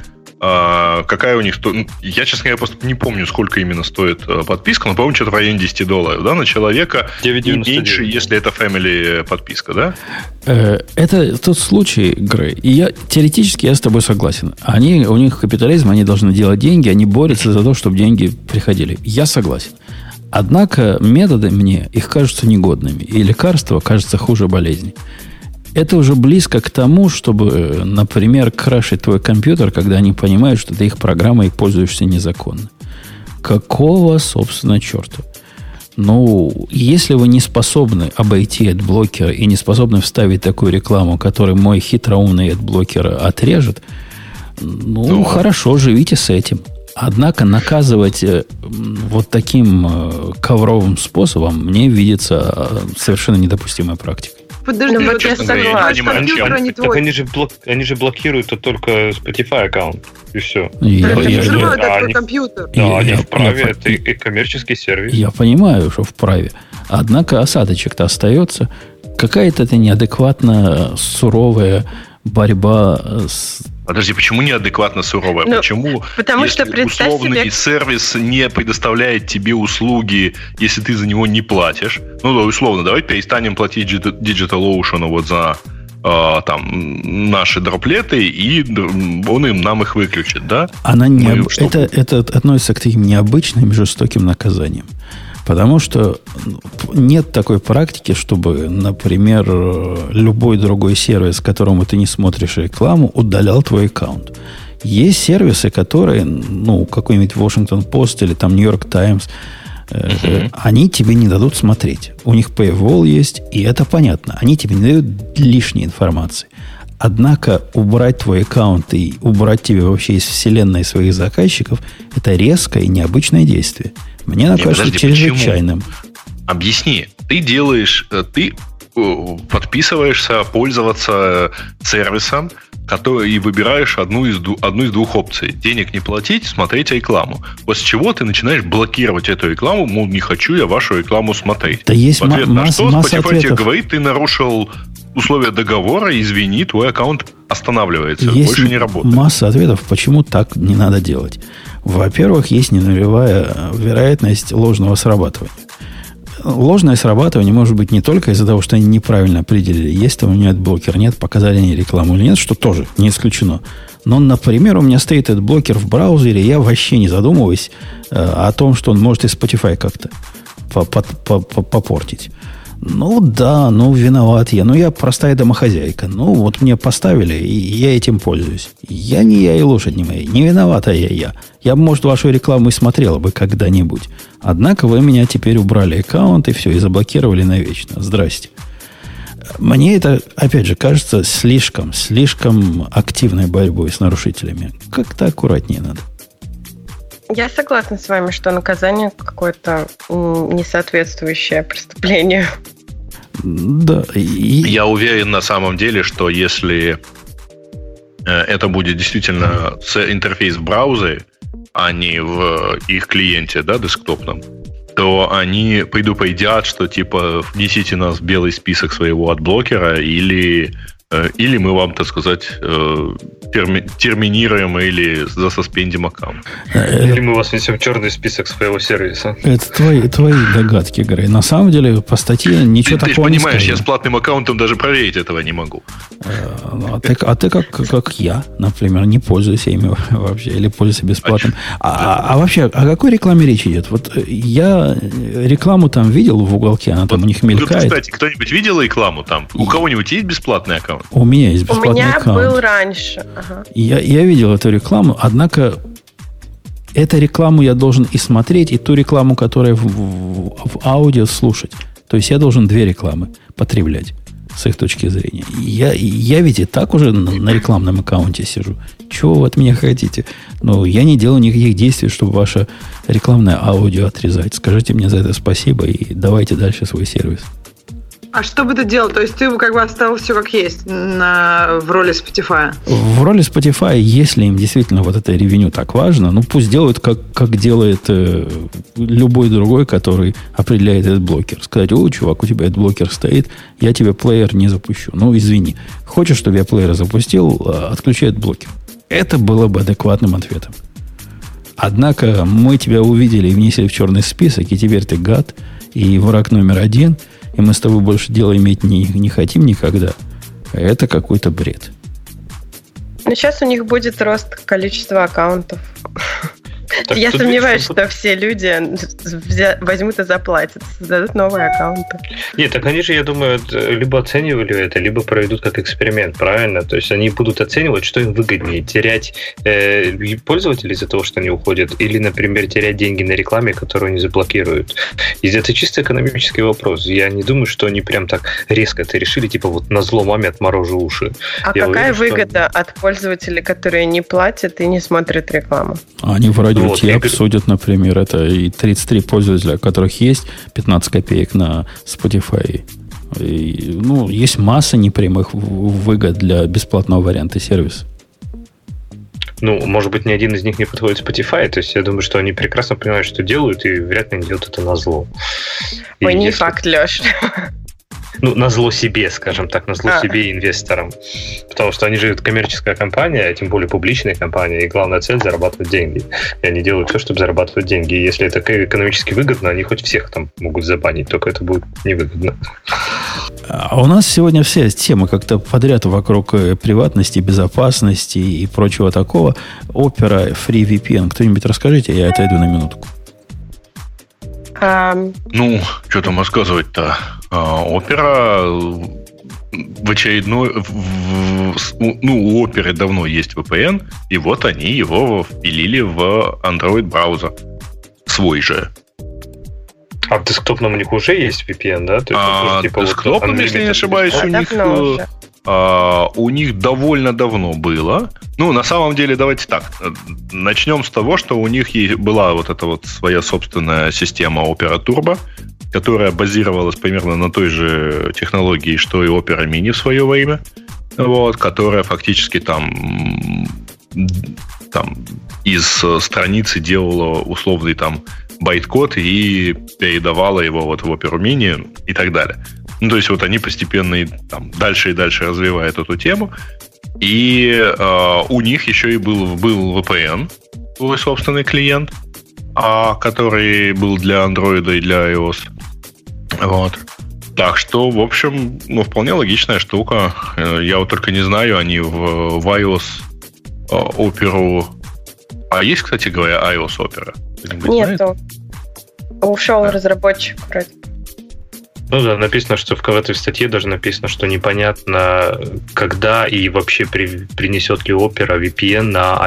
а, какая у них... Ну, я, честно говоря, просто не помню, сколько именно стоит э, подписка, но, по-моему, что-то в районе 10 долларов, да, на человека. 9,99. И меньше, если это family подписка, да? Э, Это тот случай, Грей. И я теоретически я с тобой согласен. Они, у них капитализм, они должны делать деньги, они борются за то, чтобы деньги приходили. Я согласен. Однако методы мне, их кажутся негодными. И лекарства кажется хуже болезни. Это уже близко к тому, чтобы, э, например, крашить твой компьютер, когда они понимают, что ты их программой пользуешься незаконно. Какого, собственно, черта? Ну, если вы не способны обойти блокер и не способны вставить такую рекламу, которую мой хитроумный блокер отрежет, ну, Ну. хорошо, живите с этим. Однако наказывать э, вот таким э, ковровым способом мне видится совершенно недопустимой практикой. Подожди, Ну, вот я согласна. понимаю, Так они же, блок, они же блокируют только Spotify аккаунт. И все. Я, Это я- взрывает я- они- компьютер. Да, Я- они я- вправе, я- это и, и коммерческий сервис. Я понимаю, что вправе. Однако осадочек-то остается. Какая-то это неадекватно суровая борьба с... Подожди, почему неадекватно суровая? Ну, почему Потому если что представь условный себе- сервис не предоставляет тебе услуги, если ты за него не платишь? Ну, да, условно, давайте перестанем платить Digi- DigitalOcean вот за а, там наши дроплеты, и он им нам их выключит, да? Она не... Мы об- что? это, это относится к таким необычным жестоким наказаниям. Потому что нет такой практики, чтобы, например, любой другой сервис, которому ты не смотришь рекламу, удалял твой аккаунт. Есть сервисы, которые, ну, какой-нибудь Washington Post или там New York Times, э, они тебе не дадут смотреть. У них paywall есть, и это понятно. Они тебе не дают лишней информации. Однако убрать твой аккаунт и убрать тебя вообще из вселенной своих заказчиков – это резкое и необычное действие. Мне оно кажется чрезвычайным. Объясни. Ты делаешь, э, ты э, подписываешься пользоваться сервисом, который и выбираешь одну из, одну из двух опций. Денег не платить, смотреть рекламу. После чего ты начинаешь блокировать эту рекламу, мол, не хочу я вашу рекламу смотреть. Да есть В ответ ма- на масса- что масса Spotify тебе ответов. говорит, ты нарушил условия договора, извини, твой аккаунт останавливается, Есть больше не работает. масса ответов, почему так не надо делать. Во-первых, есть ненулевая э, вероятность ложного срабатывания. Ложное срабатывание может быть не только из-за того, что они неправильно определили, есть там у меня блокер, нет, показали они рекламу или нет, что тоже не исключено. Но, например, у меня стоит этот блокер в браузере, я вообще не задумываюсь э, о том, что он может и Spotify как-то по- по- по- по- попортить. Ну да, ну виноват я. Ну я простая домохозяйка. Ну вот мне поставили, и я этим пользуюсь. Я не я и лошадь не моя. Не виновата я я. Я бы, может, вашу рекламу и смотрела бы когда-нибудь. Однако вы меня теперь убрали аккаунт и все, и заблокировали навечно. Здрасте. Мне это, опять же, кажется слишком, слишком активной борьбой с нарушителями. Как-то аккуратнее надо. Я согласна с вами, что наказание какое-то м, несоответствующее преступлению. Да, и, Я уверен на самом деле, что если э, это будет действительно интерфейс в браузере, а не в их клиенте, да, десктопном, то они предупредят, что типа внесите нас в белый список своего адблокера или или мы вам, так сказать, э, терми- терминируем или засоспендим аккаунт. э, Или мы вас внесем в черный список своего сервиса. Это твои, твои догадки, Грей. На самом деле, по статье ничего Ты, ты такого понимаешь, не я с платным аккаунтом даже проверить этого не могу. Э, А ты, а ты как, как я, например, не пользуюсь ими вообще, или пользуюсь бесплатным. А, а- а вообще, о какой рекламе речь идет? Вот э, я э, рекламу там видел в уголке, она там Вот, у них мелькает. кстати, кто-нибудь видел рекламу там? У кого-нибудь есть бесплатный аккаунт? У меня есть У бесплатный меня аккаунт. был раньше. Ага. Я, я видел эту рекламу, однако эту рекламу я должен и смотреть, и ту рекламу, которая в, в- в аудио слушать. То есть я должен две рекламы потреблять с их точки зрения. Я, я ведь и так уже на, на рекламном аккаунте сижу. Чего вы от меня хотите? Ну, я не делаю никаких действий, чтобы ваше рекламное аудио отрезать. Скажите мне за это спасибо и давайте дальше свой сервис. А что бы ты делал? То есть ты как бы оставил все как есть на, в роли Spotify? В роли Spotify, если им действительно вот это ревеню так важно, ну пусть делают, как, как делает э, любой другой, который определяет этот блокер. Сказать, о, чувак, у тебя этот блокер стоит, я тебе плеер не запущу. Ну, извини. Хочешь, чтобы я плеер запустил, э, отключай блокер. Это было бы адекватным ответом. Однако мы тебя увидели и внесли в черный список, и теперь ты гад, и враг номер один, и мы с тобой больше дела иметь не, не хотим никогда. Это какой-то бред. Но сейчас у них будет рост количества аккаунтов. Так Я сомневаюсь, что все люди возьмут и заплатят, создадут новые аккаунты. Нет, так они же, я думаю, либо оценивали это, либо проведут как эксперимент, правильно? То есть они будут оценивать, что им выгоднее, терять э, пользователей из-за того, что они уходят, или, например, терять деньги на рекламе, которую они заблокируют. И это чисто экономический вопрос. Я не думаю, что они прям так резко это решили, типа вот на зло маме отморожу уши. А я какая уверен, выгода что... от пользователей, которые не платят и не смотрят рекламу? Они вроде вот, те обсудят, например, это и 33 пользователя, у которых есть 15 копеек на Spotify. И, ну, есть масса непрямых выгод для бесплатного варианта сервиса. Ну, может быть, ни один из них не подходит Spotify, то есть я думаю, что они прекрасно понимают, что делают, и вряд ли они делают это на зло. Ой, не если... факт, Леш ну, на зло себе, скажем так, на зло а. себе инвесторам. Потому что они же коммерческая компания, а тем более публичная компания, и главная цель зарабатывать деньги. И они делают все, чтобы зарабатывать деньги. И если это экономически выгодно, они хоть всех там могут забанить, только это будет невыгодно. А у нас сегодня вся тема как-то подряд вокруг э, приватности, безопасности и прочего такого. Опера, FreeVPN. Кто-нибудь расскажите, я отойду на минутку. Um... Ну, что там рассказывать-то? А, опера в очередной... В, в, ну, у оперы давно есть VPN, и вот они его впилили в Android браузер. Свой же. А в десктопном у них уже есть VPN, да? То есть, а, типа, десктопном, вот, если не ошибаюсь, у них... Уже. Uh, у них довольно давно было. Ну, на самом деле, давайте так. Начнем с того, что у них была вот эта вот своя собственная система Opera Turbo, которая базировалась примерно на той же технологии, что и Opera Mini в свое время, вот, которая фактически там, там из страницы делала условный там байт-код и передавала его вот в Opera Mini и так далее. Ну, то есть вот они постепенно и, там, дальше и дальше развивают эту тему. И э, у них еще и был, был VPN, свой собственный клиент, а, который был для Android и для iOS. Вот. Так что, в общем, ну, вполне логичная штука. Э, я вот только не знаю, они в, в iOS оперу... А есть, кстати говоря, iOS опера? Нету. Ушел да. разработчик вроде. Ну да, написано, что в этой статье даже написано, что непонятно, когда и вообще при, принесет ли Opera VPN на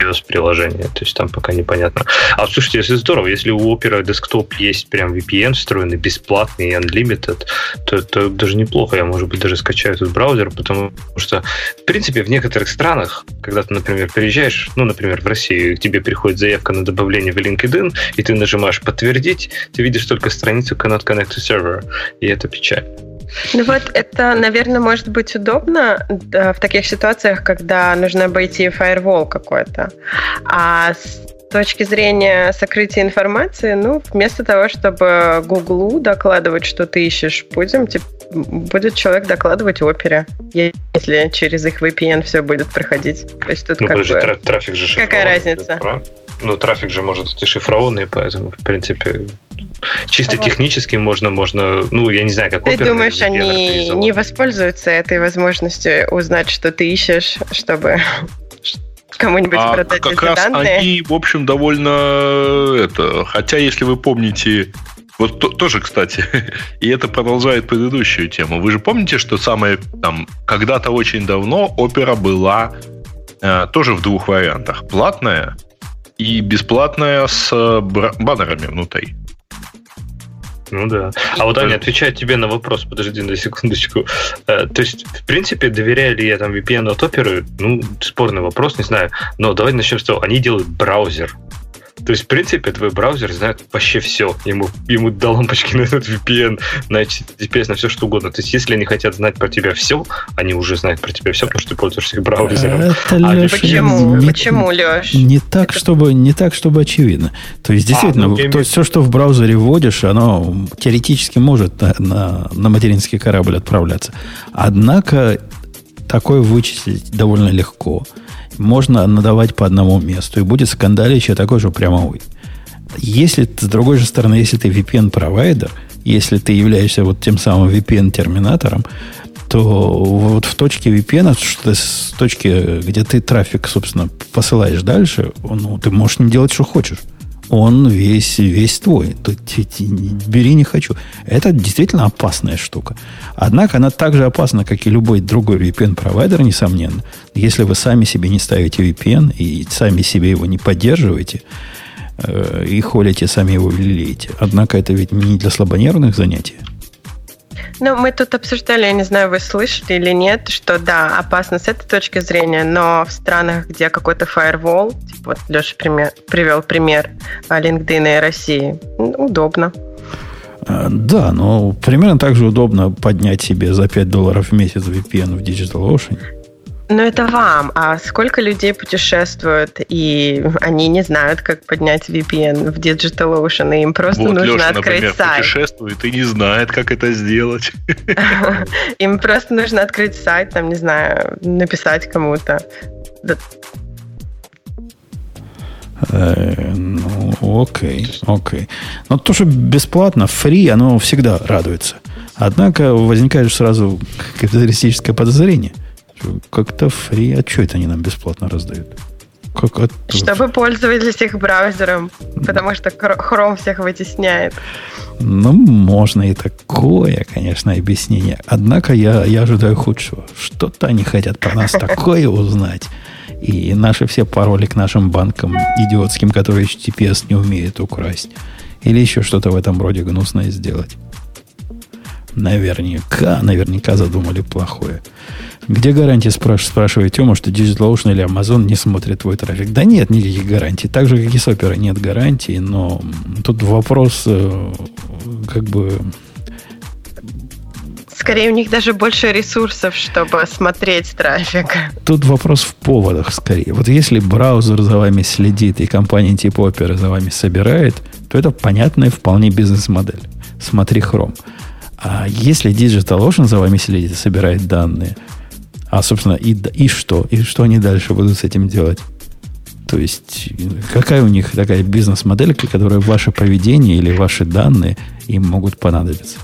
iOS-приложение. То есть там пока непонятно. А слушайте, если здорово, если у Opera Desktop есть прям VPN встроенный, бесплатный и unlimited, то это даже неплохо. Я, может быть, даже скачаю этот браузер, потому что, в принципе, в некоторых странах, когда ты, например, переезжаешь, ну, например, в Россию, к тебе приходит заявка на добавление в LinkedIn, и ты нажимаешь «Подтвердить», ты видишь только страницу «Cannot connect to server», и это печаль. Ну вот это, наверное, может быть удобно да, в таких ситуациях, когда нужно обойти фаервол какой-то. А с точки зрения сокрытия информации, ну, вместо того, чтобы Гуглу докладывать, что ты ищешь, будем, типа, будет человек докладывать опере, если через их VPN все будет проходить. То есть тут ну, как подожди, бы... трафик же Какая разница? Ну, трафик же может быть шифрованный, поэтому, в принципе, чисто вот. технически можно, можно, ну, я не знаю, как Ты думаешь, они не воспользуются этой возможностью узнать, что ты ищешь, чтобы кому-нибудь а продать как раз данные? они, в общем, довольно это. Хотя, если вы помните, вот то, тоже, кстати, и это продолжает предыдущую тему. Вы же помните, что самое там когда-то очень давно опера была э, тоже в двух вариантах: платная и бесплатная с баннерами внутри. Ну да. А вот Аня отвечает тебе на вопрос, подожди на секундочку. Э, то есть, в принципе, доверяю ли я там VPN от Opera? Ну, спорный вопрос, не знаю. Но давайте начнем с того, они делают браузер. То есть, в принципе, твой браузер знает вообще все. Ему, ему до лампочки на этот VPN, на HTTPS, на все что угодно. То есть, если они хотят знать про тебя все, они уже знают про тебя все, потому что ты пользуешься их браузером. Это, а Леша, почему? Не, почему, Леш? Не так, чтобы, не так, чтобы очевидно. То есть, действительно, а, ну, то есть, все, что в браузере вводишь, оно теоретически может на, на, на материнский корабль отправляться. Однако, такое вычислить довольно легко. Можно надавать по одному месту, и будет скандалище такой же прямовой. Если, с другой же стороны, если ты VPN-провайдер, если ты являешься вот тем самым VPN-терминатором, то вот в точке VPN, что с точки, где ты трафик, собственно, посылаешь дальше, ну, ты можешь не делать, что хочешь он весь, весь твой. Бери не хочу. Это действительно опасная штука. Однако она так же опасна, как и любой другой VPN-провайдер, несомненно. Если вы сами себе не ставите VPN и сами себе его не поддерживаете, э, и холите, сами его лелеете. Однако это ведь не для слабонервных занятий. Ну, мы тут обсуждали, я не знаю, вы слышали или нет, что да, опасно с этой точки зрения, но в странах, где какой-то firewall, типа вот Леша пример, привел пример LinkedIn и России, удобно. А, да, но примерно так же удобно поднять себе за 5 долларов в месяц VPN в DigitalOcean. Ну, это вам. А сколько людей путешествуют, и они не знают, как поднять VPN в DigitalOcean, и им просто вот нужно Леша, открыть например, сайт. путешествует и не знает, как это сделать. Им просто нужно открыть сайт, там, не знаю, написать кому-то. Э, ну, окей, окей. Но то, что бесплатно, фри, оно всегда радуется. Однако возникает сразу капиталистическое подозрение – как-то фри. А что это они нам бесплатно раздают? Как от... Чтобы пользовались их браузером, потому что Chrome всех вытесняет. Ну, можно и такое, конечно, объяснение. Однако я, я ожидаю худшего. Что-то они хотят про нас такое узнать. И наши все пароли к нашим банкам идиотским, которые HTTPS не умеют украсть. Или еще что-то в этом роде гнусное сделать. Наверняка, наверняка задумали плохое. Где гарантия, спраш, спрашивает Тема, что DigitalOcean или Amazon не смотрит твой трафик? Да нет никаких гарантий. Так же, как и с Opera нет гарантий, но тут вопрос э, как бы... Скорее, у них даже больше ресурсов, чтобы смотреть трафик. Тут вопрос в поводах скорее. Вот если браузер за вами следит и компания типа Opera за вами собирает, то это понятная вполне бизнес-модель. Смотри Chrome. А если DigitalOcean за вами следит и собирает данные, а, собственно, и, и что? И что они дальше будут с этим делать? То есть, какая у них такая бизнес-модель, которая ваше поведение или ваши данные им могут понадобиться?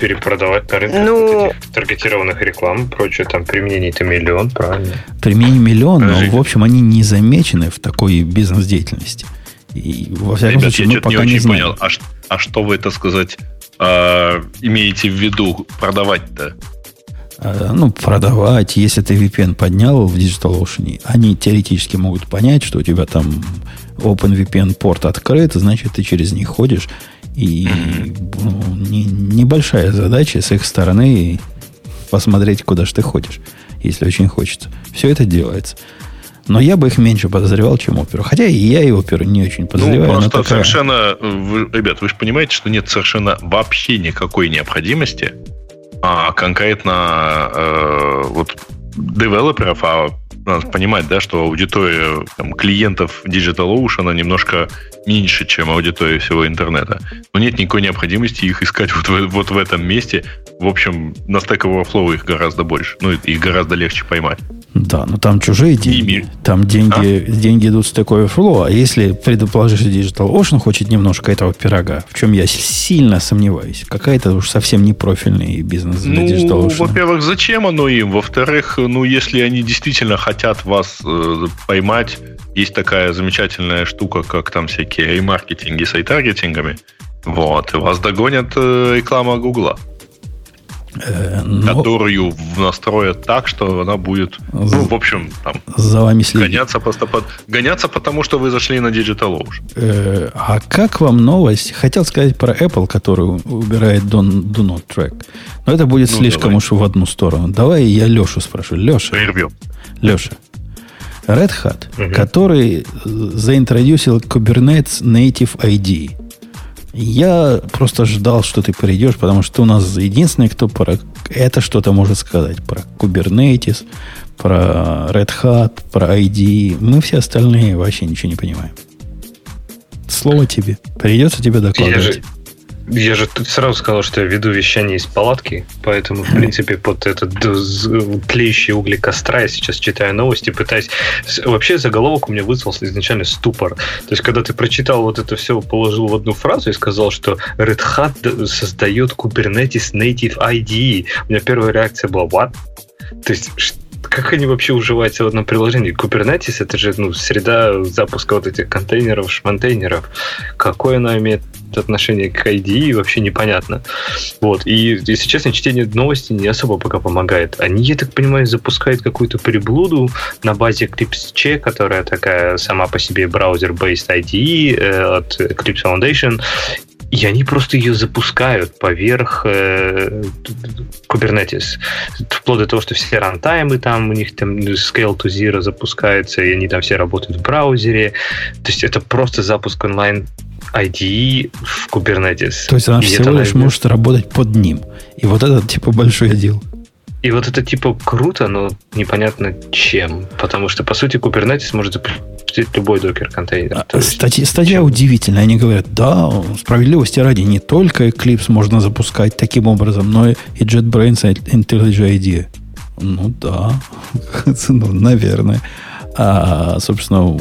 Перепродавать на рынке ну... таргетированных реклам, прочее, там применений-то миллион, правильно? Применений миллион, но, в общем, они не замечены в такой бизнес-деятельности. И, во всяком Ребят, случае, мы пока не, очень не знаем. понял, а, а что вы, это сказать, э, имеете в виду продавать-то? Э, ну, продавать, если ты VPN поднял в DigitalOcean, они теоретически могут понять, что у тебя там OpenVPN порт открыт, значит, ты через них ходишь. И ну, не, небольшая задача с их стороны посмотреть, куда же ты ходишь, если очень хочется. Все это делается. Но я бы их меньше подозревал, чем оперу. Хотя и я и оперу не очень подозреваю. Ну, просто такая... совершенно... Вы, ребят, вы же понимаете, что нет совершенно вообще никакой необходимости а конкретно э, вот девелоперов, а надо понимать, да, что аудитория там, клиентов DigitalOcean немножко меньше, чем аудитория всего интернета. Но нет никакой необходимости их искать вот в, вот в этом месте. В общем, на Stack Overflow их гораздо больше. Ну, их гораздо легче поймать. Да, но там чужие деньги. Ими. Там деньги, а? деньги идут с такой Overflow. А если предположить, что DigitalOcean хочет немножко этого пирога, в чем я сильно сомневаюсь, какая-то уж совсем не профильный бизнес для ну, DigitalOcean. Во-первых, зачем оно им? Во-вторых, ну, если они действительно хотят вас э, поймать, есть такая замечательная штука, как там всякие ремаркетинги с таргетингами вот, и вас догонят э, реклама Гугла. Э, но... которую настроят так, что она будет, ну, в общем, там, за вами следить. Гоняться, просто под, гоняться, потому что вы зашли на DigitalOcean. Э, а как вам новость? Хотел сказать про Apple, который убирает Do, do Not Track. Но это будет ну, слишком давай. уж в одну сторону. Давай я Лешу спрошу. Леша. Прервем. Леша. Red Hat, угу. который заинтродюсил Kubernetes Native ID. Я просто ждал, что ты придешь, потому что у нас единственный, кто про это что-то может сказать. Про Kubernetes, про Red Hat, про ID. Мы все остальные вообще ничего не понимаем. Слово тебе. Придется тебе докладывать. Я же, я же тут сразу сказал, что я веду вещание из палатки, поэтому, в принципе, под этот тлеющий угли костра я сейчас читаю новости, пытаюсь... Вообще заголовок у меня вызвал изначально ступор. То есть, когда ты прочитал вот это все, положил в одну фразу и сказал, что Red Hat создает Kubernetes Native IDE, у меня первая реакция была «What?» То есть, как они вообще уживаются в одном приложении? Kubernetes это же ну, среда запуска вот этих контейнеров, шмонтейнеров. Какое она имеет отношение к IDE, вообще непонятно. Вот. И, если честно, чтение новости не особо пока помогает. Они, я так понимаю, запускают какую-то приблуду на базе Eclipse, которая такая сама по себе браузер-based IDE э, от Eclipse Foundation, и они просто ее запускают поверх э, Kubernetes. Вплоть до того, что все рантаймы там, у них там Scale to Zero запускается, и они там все работают в браузере. То есть это просто запуск онлайн IDE в Kubernetes. То есть она и всего лишь найдет... может работать под ним. И вот это типа большой отдел. И вот это типа круто, но непонятно чем. Потому что, по сути, Kubernetes может запустить любой докер-контейнер. А, статья, статья чем? удивительная. Они говорят, да, справедливости ради, не только Eclipse можно запускать таким образом, но и JetBrains и IntelliJ IDEA. Ну да, ну, наверное. А, собственно,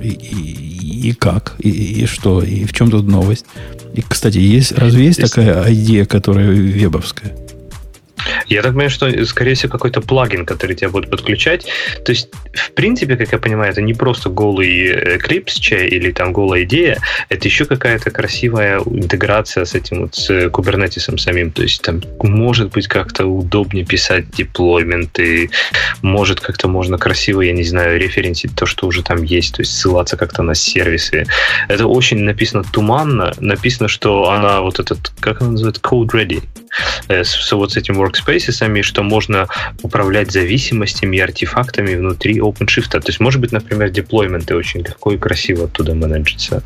и, и, и как, и, и что, и в чем тут новость? И, кстати, есть, разве есть такая идея, которая вебовская? Я так понимаю, что, скорее всего, какой-то плагин, который тебя будет подключать. То есть, в принципе, как я понимаю, это не просто голый Eclipse или там голая идея, это еще какая-то красивая интеграция с этим вот с Kubernetes самим. То есть, там может быть как-то удобнее писать деплойменты, может как-то можно красиво, я не знаю, референсить то, что уже там есть, то есть ссылаться как-то на сервисы. Это очень написано туманно, написано, что она вот этот, как она называется, code ready. Э, с, вот с этим workspaces, что можно управлять зависимостями и артефактами внутри OpenShift. То есть, может быть, например, деплойменты очень легко и красиво оттуда менеджится.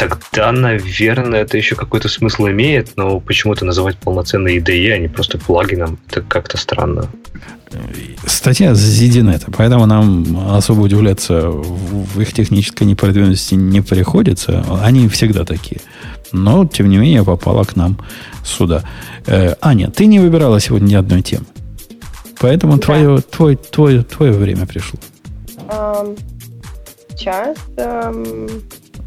Тогда, наверное, это еще какой-то смысл имеет, но почему-то называть полноценной IDE, а не просто плагином, это как-то странно. Статья ZDNet, поэтому нам особо удивляться в их технической непродвинутости не приходится. Они всегда такие. Но, тем не менее, попала к нам сюда. Э, Аня, ты не выбирала сегодня ни одной темы. Поэтому да. твое, твое, твое, твое время пришло. Um, сейчас... Um...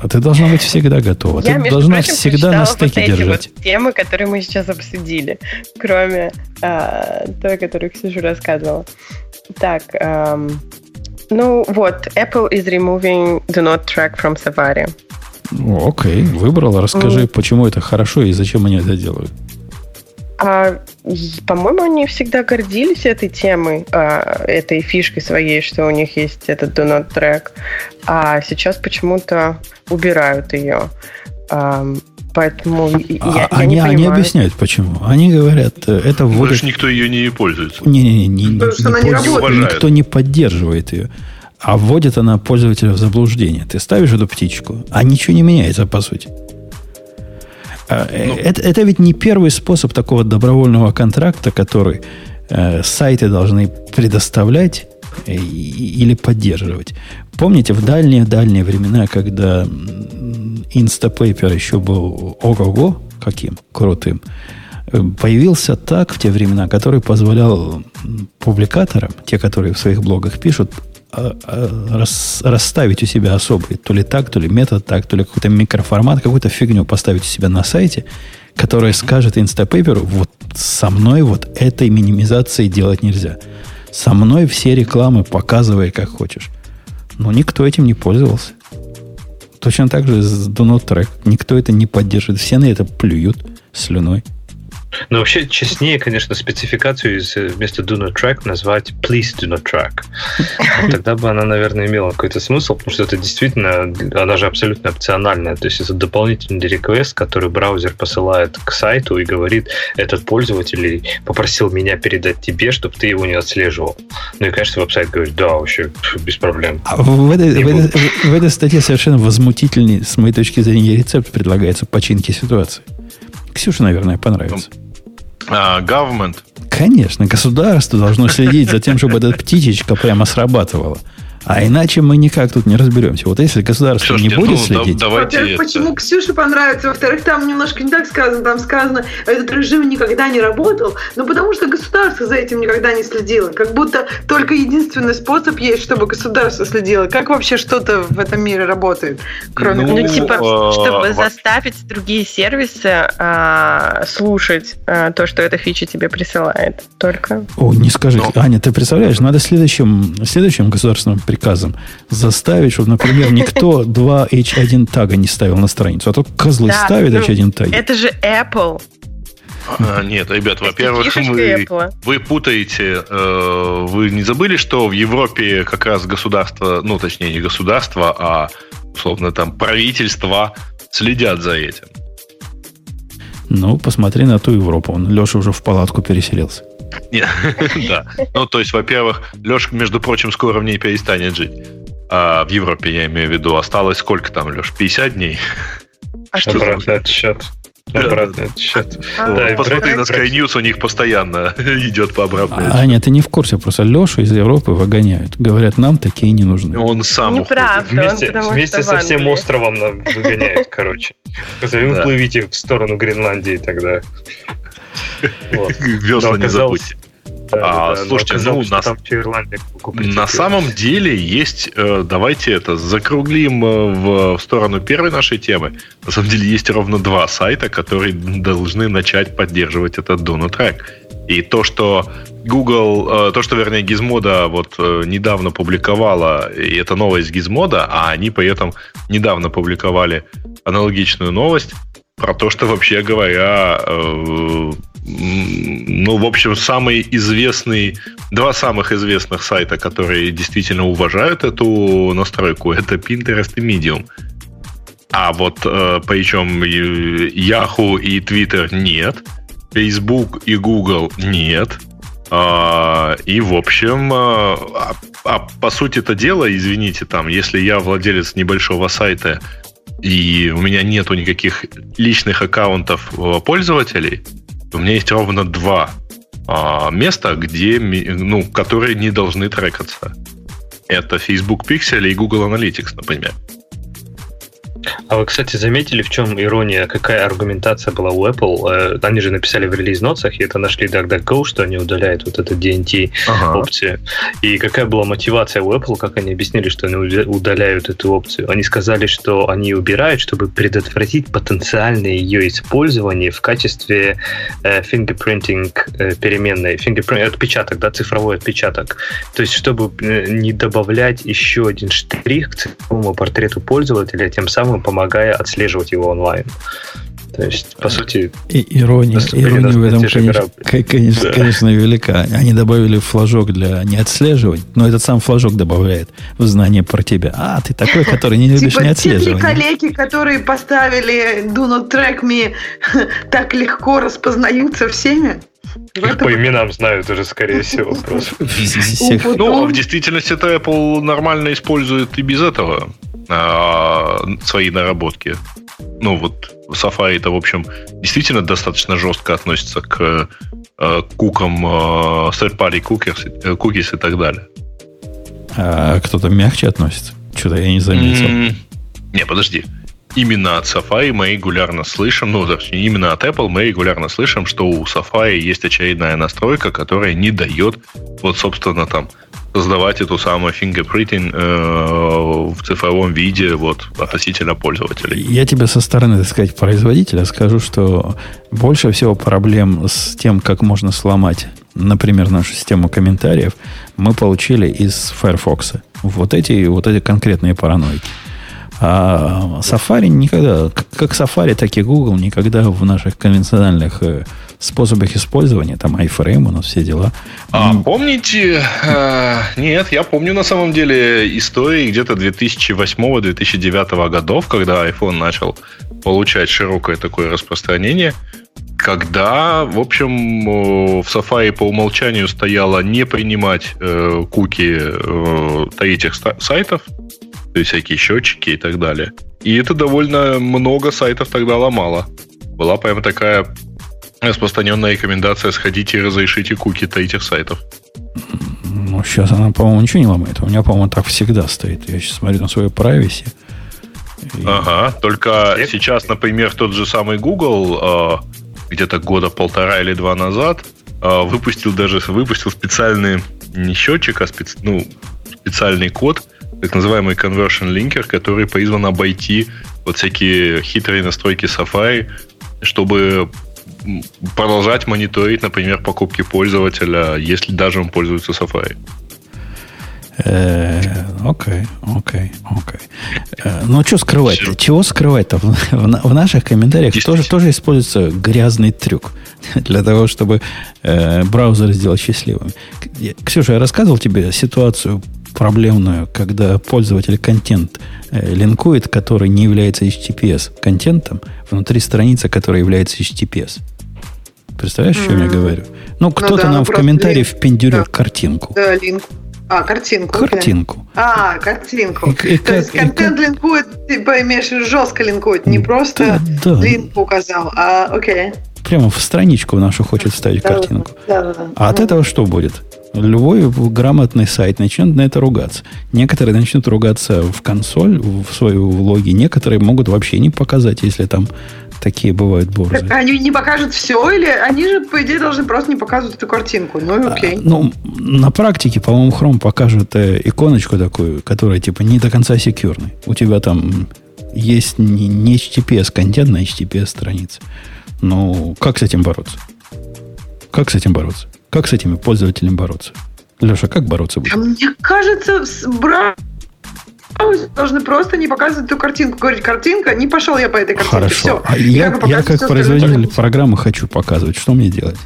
А ты должна быть всегда готова. Я, ты должна прочим, всегда на стеке вот держать. Вот темы, которые мы сейчас обсудили, кроме э, той, которую Ксюша рассказывала. Так, эм, ну вот, Apple is removing Do Not Track from Safari. Окей, выбрала. Расскажи, mm. почему это хорошо и зачем они это делают. А, по-моему, они всегда гордились этой темой, а, этой фишкой своей, что у них есть этот do not track, а сейчас почему-то убирают ее. А, поэтому а, я, они, я не они объясняют, почему. Они говорят, э, это вводит... Больше никто ее не пользуется. Не-не-не, не, не, не, никто не поддерживает ее а вводит она пользователя в заблуждение. Ты ставишь эту птичку, а ничего не меняется, по сути. А, э, ну. Это, это ведь не первый способ такого добровольного контракта, который э, сайты должны предоставлять э, или поддерживать. Помните, в дальние-дальние времена, когда Instapaper еще был ого-го каким крутым, э, появился так в те времена, который позволял публикаторам, те, которые в своих блогах пишут, рас, расставить у себя особый, то ли так, то ли метод так, то ли какой-то микроформат, какую-то фигню поставить у себя на сайте, которая скажет Instapaper, вот со мной вот этой минимизации делать нельзя. Со мной все рекламы показывай, как хочешь. Но никто этим не пользовался. Точно так же с Do Not Track. Никто это не поддерживает. Все на это плюют слюной. Но вообще честнее, конечно, спецификацию из э, вместо do not track назвать please do not track. Тогда бы она, наверное, имела какой-то смысл, потому что это действительно, она же абсолютно опциональная. То есть это дополнительный реквест, который браузер посылает к сайту и говорит, этот пользователь попросил меня передать тебе, чтобы ты его не отслеживал. Ну и, конечно, веб-сайт говорит, да, вообще без проблем. А в, этой, в, этой, в этой статье совершенно возмутительный, с моей точки зрения, рецепт предлагается починки ситуации. Ксюша, наверное, понравится. А, government. Конечно, государство должно следить за тем, чтобы эта птичечка прямо срабатывала. А иначе мы никак тут не разберемся. Вот если государство Слушайте, не будет ну, следить... да- давайте Во-первых, это- почему Ксюше понравится, во-вторых, там немножко не так сказано, там сказано, этот режим никогда не работал, ну потому что государство за этим никогда не следило, как будто только единственный способ есть, чтобы государство следило. Как вообще что-то в этом мире работает, кроме Ну, Ну, типа, э, чтобы заставить другие сервисы а, слушать а, то, что эта фича тебе присылает. Только. О, не скажи. Ну. Аня, ты представляешь, надо следующим, следующим государственным приказом заставить, чтобы, например, никто два H1 тага не ставил на страницу. А то козлы Да, ставят ну, H1 таги. Это же Apple. А, нет, ребят, во-первых, вы, вы путаете, э, вы не забыли, что в Европе как раз государство, ну, точнее, не государство, а, условно, там, правительства следят за этим. Ну, посмотри на ту Европу. Он, Леша уже в палатку переселился. Не, Да. Ну, то есть, во-первых, Леша, между прочим, скоро в ней перестанет жить. А в Европе, я имею в виду, осталось сколько там, Леш? 50 дней? А что? Обратный отсчет. Обратный отсчет. А, и Посмотри на Sky News, у них постоянно идет по обратной. А, Аня, ты не в курсе, просто Лешу из Европы выгоняют. Говорят, нам такие не нужны. Он сам. Неправда. Вместе, со всем островом выгоняют, короче. Вы плывите в сторону Гренландии тогда. Весла не забудьте. Да, А, да, слушайте, ну, на- там. На самом деле есть, э, давайте это, закруглим э, в, в сторону первой нашей темы. На самом деле есть ровно два сайта, которые должны начать поддерживать этот Dune Track. И то, что Google, э, то, что, вернее, Gizmodo вот недавно публиковала, и это новость Gizmodo, а они при этом недавно публиковали аналогичную новость про то, что, вообще говоря, ну, в общем, самый известный Два самых известных сайта, которые действительно уважают эту настройку, это Pinterest и Medium. А вот э, причем Yahoo и Twitter нет, Facebook и Google нет. А, и, в общем, а, а- а по сути это дело, извините, там, если я владелец небольшого сайта и у меня нету никаких личных аккаунтов э, пользователей, у меня есть ровно два а, места, где, ну, которые не должны трекаться. Это Facebook Pixel и Google Analytics, например. А вы, кстати, заметили, в чем ирония, какая аргументация была у Apple? Э, Они же написали в релиз-нотах, и это нашли DuckDuckGo, что они удаляют вот это DNT опцию. И какая была мотивация у Apple, как они объяснили, что они уда- удаляют эту опцию? Они сказали, что они убирают, чтобы предотвратить потенциальное ее использование в качестве э, fingerprinting э, переменной. Fingerprint, отпечаток, да, цифровой отпечаток. То есть, чтобы э, не добавлять еще один штрих к цифровому портрету пользователя, тем самым помогая отслеживать его онлайн. То есть, по сути, И ирония, ирония в этом, конечно, конечно, Да. конечно, велика. Они добавили флажок для не отслеживать, но этот сам флажок добавляет в знание про тебя. А, ты такой, который не любишь не Типа те три отслеживание. коллеги, которые поставили Do Not Track Me, так легко распознаются всеми. В их этом- по именам знают уже, скорее всего, просто. Ну, а в действительности это Apple нормально использует и без этого а, свои наработки. Ну, вот Safari это, в общем, действительно достаточно жестко относится к э, кукам, э, third-party cookies, э, cookies и так далее. А кто-то мягче относится. Что-то я не заметил. Не, подожди. Именно от Safari мы регулярно слышим, ну, точнее, именно от Apple мы регулярно слышим, что у Safari есть очередная настройка, которая не дает, вот, собственно, там, создавать эту самую fingerprinting э, в цифровом виде вот, относительно пользователей. Я тебе со стороны, так сказать, производителя скажу, что больше всего проблем с тем, как можно сломать, например, нашу систему комментариев, мы получили из Firefox. Вот эти, вот эти конкретные параноики. А Safari никогда, как Safari, так и Google, никогда в наших конвенциональных э, способах использования, там iFrame у нас все дела, А помните? э, нет, я помню на самом деле истории где-то 2008-2009 годов, когда iPhone начал получать широкое такое распространение, когда, в общем, э, в Safari по умолчанию стояло не принимать э, куки э, ста- сайтов, то есть всякие счетчики и так далее. И это довольно много сайтов тогда ломало. Была прям такая распространенная рекомендация сходите и разрешите куки третьих сайтов. Ну, сейчас она, по-моему, ничего не ломает. У меня, по-моему, так всегда стоит. Я сейчас смотрю на свою privacy. И... Ага, только сейчас, например, тот же самый Google э, где-то года полтора или два назад э, выпустил даже выпустил специальный не счетчик, а специ, ну, специальный код, так называемый conversion linker, который призван обойти вот всякие хитрые настройки Safari, чтобы продолжать мониторить, например, покупки пользователя, если даже он пользуется Safari. Э, окей, окей, окей. Э, ну, а что скрывать -то? Чего скрывать-то? В наших комментариях тоже, тоже используется грязный трюк для того, чтобы э, браузер сделать счастливым. Ксюша, я рассказывал тебе ситуацию проблемную, когда пользователь контент э, линкует, который не является HTTPS контентом, внутри страницы, которая является HTTPS. Представляешь, mm-hmm. о чем я говорю? Ну, кто-то ну, да, нам ну, в комментарии линк. впендюрит да. картинку. Да, линк. А, картинку. Картинку. Okay. А, картинку. И, и, То есть контент и, линкует, ты поймешь, жестко линкует, не просто да, да. линк указал, а окей. Прямо в страничку нашу хочет вставить да, картинку. Да, да, да. А от этого что будет? Любой грамотный сайт начнет на это ругаться. Некоторые начнут ругаться в консоль, в свою влоги. Некоторые могут вообще не показать, если там такие бывают борзые. Так они не покажут все, или они же, по идее, должны просто не показывать эту картинку. Ну, окей. А, ну, на практике, по-моему, Chrome покажет э, иконочку такую, которая, типа, не до конца секьюрный. У тебя там есть не, не HTTPS контент на HTTPS странице. Ну, как с этим бороться? Как с этим бороться? Как с этими пользователями бороться? Леша, как бороться будет? А мне кажется, с бра должны просто не показывать эту картинку. Говорить, картинка, не пошел я по этой картинке. Хорошо. Все. А я, я, я как производитель программы хочу показывать. Что мне делать?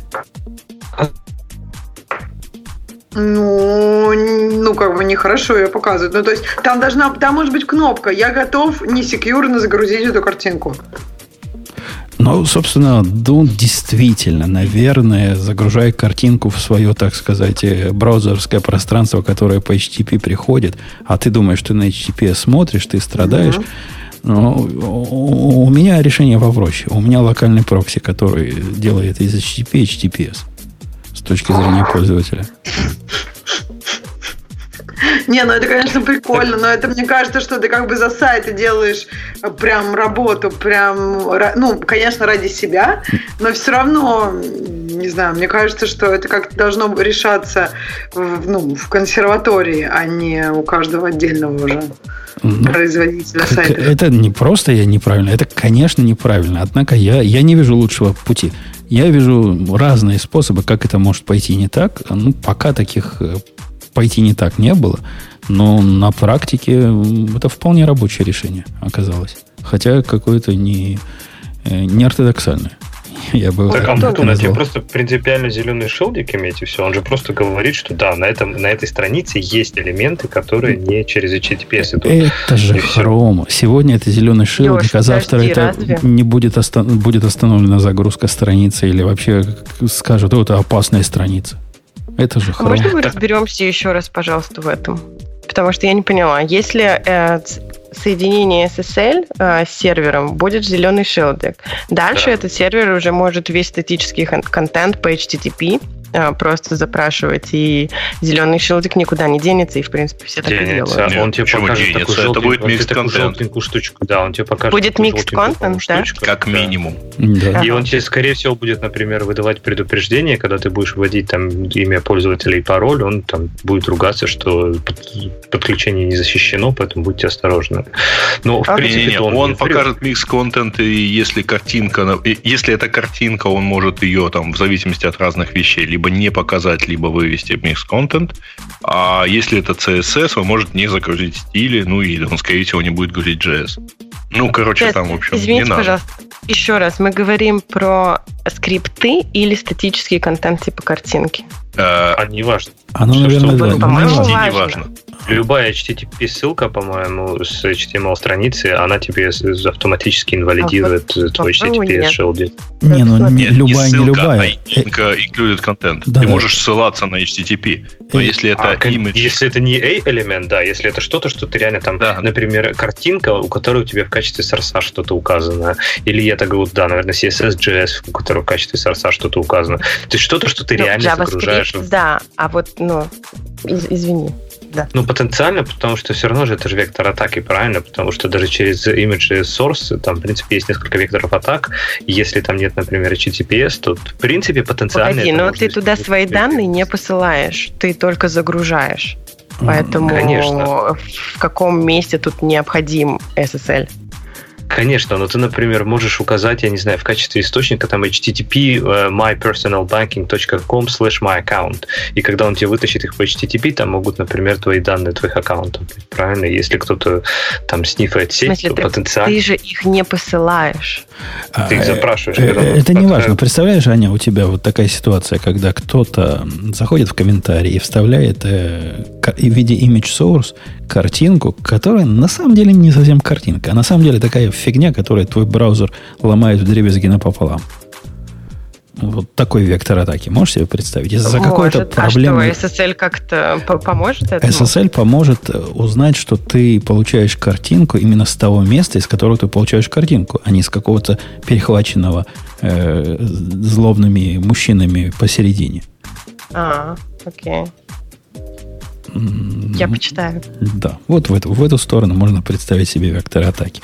Ну, ну, как бы нехорошо ее показывать. Ну, то есть, там должна, там может быть кнопка «Я готов несекьюрно загрузить эту картинку». Ну, собственно, ну, действительно, наверное, загружая картинку в свое, так сказать, э, браузерское пространство, которое по HTTP приходит, а ты думаешь, ты на HTTP смотришь, ты страдаешь. Mm-hmm. Но у меня решение попроще. У меня локальный прокси, который делает из HTTP HTTPS с точки зрения пользователя. Не, ну это, конечно, прикольно, но это мне кажется, что ты как бы за сайты делаешь прям работу, прям, ну, конечно, ради себя, но все равно, не знаю, мне кажется, что это как-то должно решаться в, ну, в консерватории, а не у каждого отдельного уже ну, производителя сайта. Это не просто я неправильно, это, конечно, неправильно. Однако я, я не вижу лучшего пути. Я вижу разные способы, как это может пойти не так. Ну, пока таких э, пойти не так не было, но на практике это вполне рабочее решение оказалось. Хотя какое-то не, э, не ортодоксальное. Я бы так, Антон, это просто принципиально зеленый шелдик иметь, и все. Он же просто говорит, что да, на, этом, на этой странице есть элементы, которые не через HTTPS идут. Это же Chrome. Сегодня это зеленый шелдик, а завтра подожди, это разве? не будет, оста- будет остановлена загрузка страницы или вообще скажут, это опасная страница. Это же хорошо. Можно мы разберемся еще раз, пожалуйста, в этом? Потому что я не поняла. Если э, соединение SSL э, с сервером будет зеленый шелдик, дальше да. этот сервер уже может весь статический контент по HTTP просто запрашивать, и зеленый шилдик никуда не денется, и, в принципе, все так денется. и делают. Нет, он тебе покажет денется? такую это будет микс контент. штучку. Да, он тебе покажет Будет микс контент, да? Как да. минимум. Да. И он тебе, скорее всего, будет, например, выдавать предупреждение, когда ты будешь вводить там имя пользователя и пароль, он там будет ругаться, что подключение не защищено, поэтому будьте осторожны. Но, в а, принципе, не, не, он, он покажет микс контент, и если картинка, если эта картинка, он может ее там в зависимости от разных вещей либо не показать, либо вывести mix content. А если это CSS, вы можете не загрузить стили, ну и он, скорее всего, не будет грузить JS. Ну, короче, Сейчас, там, в общем, извините, не надо. пожалуйста, еще раз, мы говорим про скрипты или статический контент типа картинки? Э, а не важно. Оно, наверное, да. По-моему, важно. не важно. Любая HTTP-ссылка, по-моему, с HTML-страницы, она тебе автоматически инвалидирует а, твой HTTPS-шелди. Не, ну не, любая, не, не любая. А ссылка included content. Да, Ты да. можешь ссылаться на HTTP. Но если это а, image... Если это не A-элемент, да, если это что-то, что ты реально там, да. например, картинка, у которой у тебя в качестве сорса что-то указано, или я так говорю, да, наверное, CSS.js, у которого в качестве сорса что-то указано. То есть что-то, что ты ну, реально загружаешь. Да, а вот, ну, из- извини. Да. Ну, потенциально, потому что все равно же это же вектор атаки, правильно? Потому что даже через image source, там, в принципе, есть несколько векторов атак. Если там нет, например, HTTPS, то, в принципе, потенциально... Погоди, но ты туда свои данные не посылаешь, ты только загружаешь. Поэтому Конечно. в каком месте тут необходим SSL? Конечно, но ты, например, можешь указать, я не знаю, в качестве источника там http uh, mypersonalbanking.com slash myaccount. И когда он тебе вытащит их по HTTP, там могут, например, твои данные твоих аккаунтов быть, правильно? Если кто-то там снифает сеть, смысле, то ты, потенциально... Ты же их не посылаешь. Ты их запрашиваешь. Э, это не важно. Представляешь, Аня, у тебя вот такая ситуация, когда кто-то заходит в комментарии и вставляет э, в виде image source картинку, которая на самом деле не совсем картинка, а на самом деле такая фигня, которая твой браузер ломает в дребезги напополам. Вот такой вектор атаки. Можешь себе представить? Из-за какой-то проблемы... А что, SSL как-то поможет этому? SSL поможет э, узнать, что ты получаешь картинку именно с того места, из которого ты получаешь картинку, а не с какого-то перехваченного э, злобными мужчинами посередине. А, окей. Я почитаю. Да, вот в эту, в эту сторону можно представить себе вектор атаки.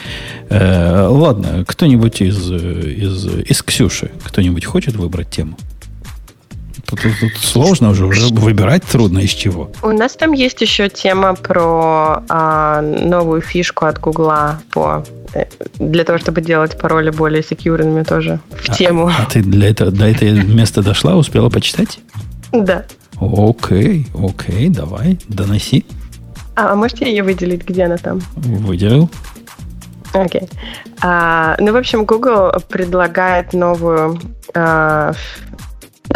Э, ладно, кто-нибудь из, из, из Ксюши, кто-нибудь хочет выбрать тему? Тут, тут, тут сложно уже, уже выбирать трудно из чего. У нас там есть еще тема про а, новую фишку от Гугла по э, для того, чтобы делать пароли более секьюрными тоже в а, тему. А ты для этого, до этого места дошла, успела почитать? Да. Окей, окей, давай, доноси. А, можете ее выделить, где она там? Выделил. Окей. Okay. А, ну, в общем, Google предлагает новую а,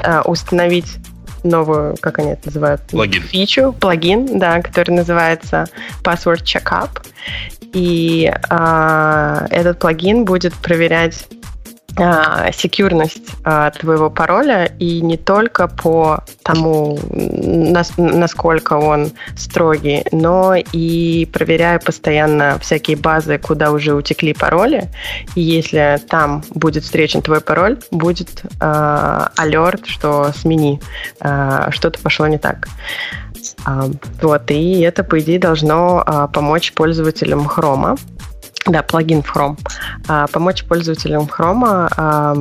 а, установить новую, как они это называют? Плагин. Фичу, плагин, да, который называется Password Checkup. И а, этот плагин будет проверять секьюрность а, твоего пароля и не только по тому, насколько он строгий, но и проверяя постоянно всякие базы, куда уже утекли пароли. И если там будет встречен твой пароль, будет э, алерт, что смени, э, что-то пошло не так. Вот, и это, по идее, должно помочь пользователям Chrome да, плагин в Chrome. А, помочь пользователям Chrome а,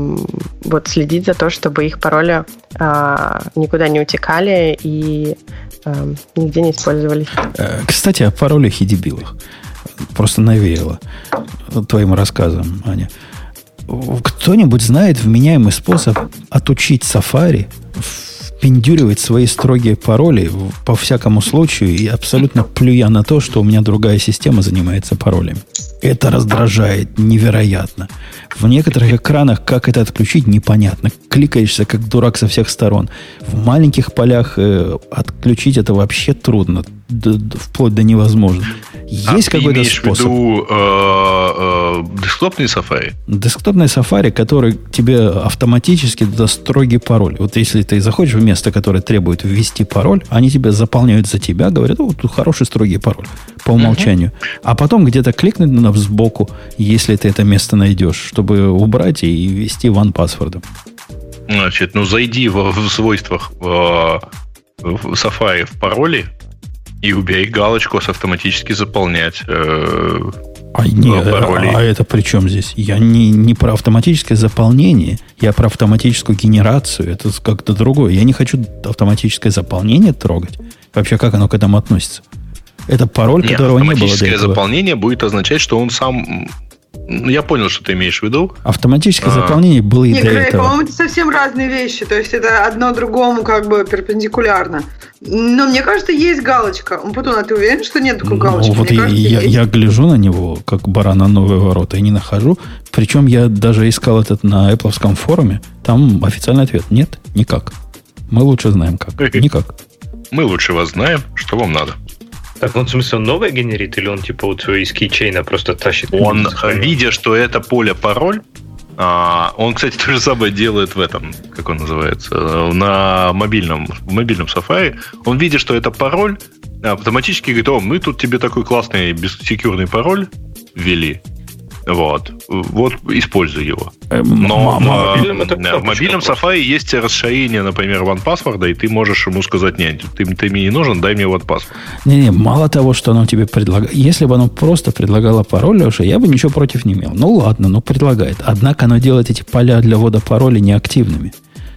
вот следить за то, чтобы их пароли а, никуда не утекали и а, нигде не использовались. Э, кстати, о паролях и дебилах. Просто навеяло твоим рассказом, Аня. Кто-нибудь знает вменяемый способ отучить Safari впендюривать свои строгие пароли по всякому случаю и абсолютно плюя на то, что у меня другая система занимается паролями? Это раздражает невероятно. В некоторых экранах как это отключить, непонятно. Кликаешься как дурак со всех сторон. В маленьких полях э, отключить это вообще трудно, вплоть до невозможно. Есть а какой-то способ? в виду э, э, десктопный Safari? Десктопный Safari, который тебе автоматически даст строгий пароль. Вот если ты заходишь в место, которое требует ввести пароль, они тебе заполняют за тебя, говорят, вот тут хороший строгий пароль по умолчанию. Uh-huh. А потом где-то кликнуть надо сбоку, если ты это место найдешь, чтобы убрать и ввести OnePassword. Значит, ну зайди в, в свойствах в, в Safari в пароли, и убей галочку с автоматически заполнять э, а, нет, пароли. А, а это при чем здесь? Я не, не про автоматическое заполнение, я про автоматическую генерацию. Это как-то другое. Я не хочу автоматическое заполнение трогать. Вообще, как оно к этому относится? Это пароль, Нет, которого не было до этого. заполнение будет означать, что он сам я понял, что ты имеешь в виду. Автоматическое а. заполнение было и Не, до Грей, этого. по-моему, это совсем разные вещи. То есть это одно другому как бы перпендикулярно. Но мне кажется, есть галочка. Путун, а ты уверен, что нет такой ну, галочки? Вот я, кажется, я, я гляжу на него, как баран на новые ворота, и не нахожу. Причем я даже искал этот на Apple форуме. Там официальный ответ. Нет, никак. Мы лучше знаем как. Никак. Мы лучше вас знаем, что вам надо. Так, он, в смысле, он новое генерит, или он, типа, вот из кейчейна просто тащит? Он, видя, что это поле пароль, а, он, кстати, то же самое делает в этом, как он называется, на мобильном, в мобильном Safari. Он, видя, что это пароль, автоматически говорит, о, мы тут тебе такой классный бессекьюрный пароль ввели. Вот. Вот используй его. Эм, Но м- в, мобильном в. Safari есть расширение, например, OnePassword, и ты можешь ему сказать, нет, ты, ты мне не нужен, дай мне OnePassword. Не-не, мало того, что оно тебе предлагает. Если бы оно просто предлагало пароль, Леша, я бы ничего против не имел. Ну ладно, ну предлагает. Однако оно делает эти поля для ввода пароля неактивными.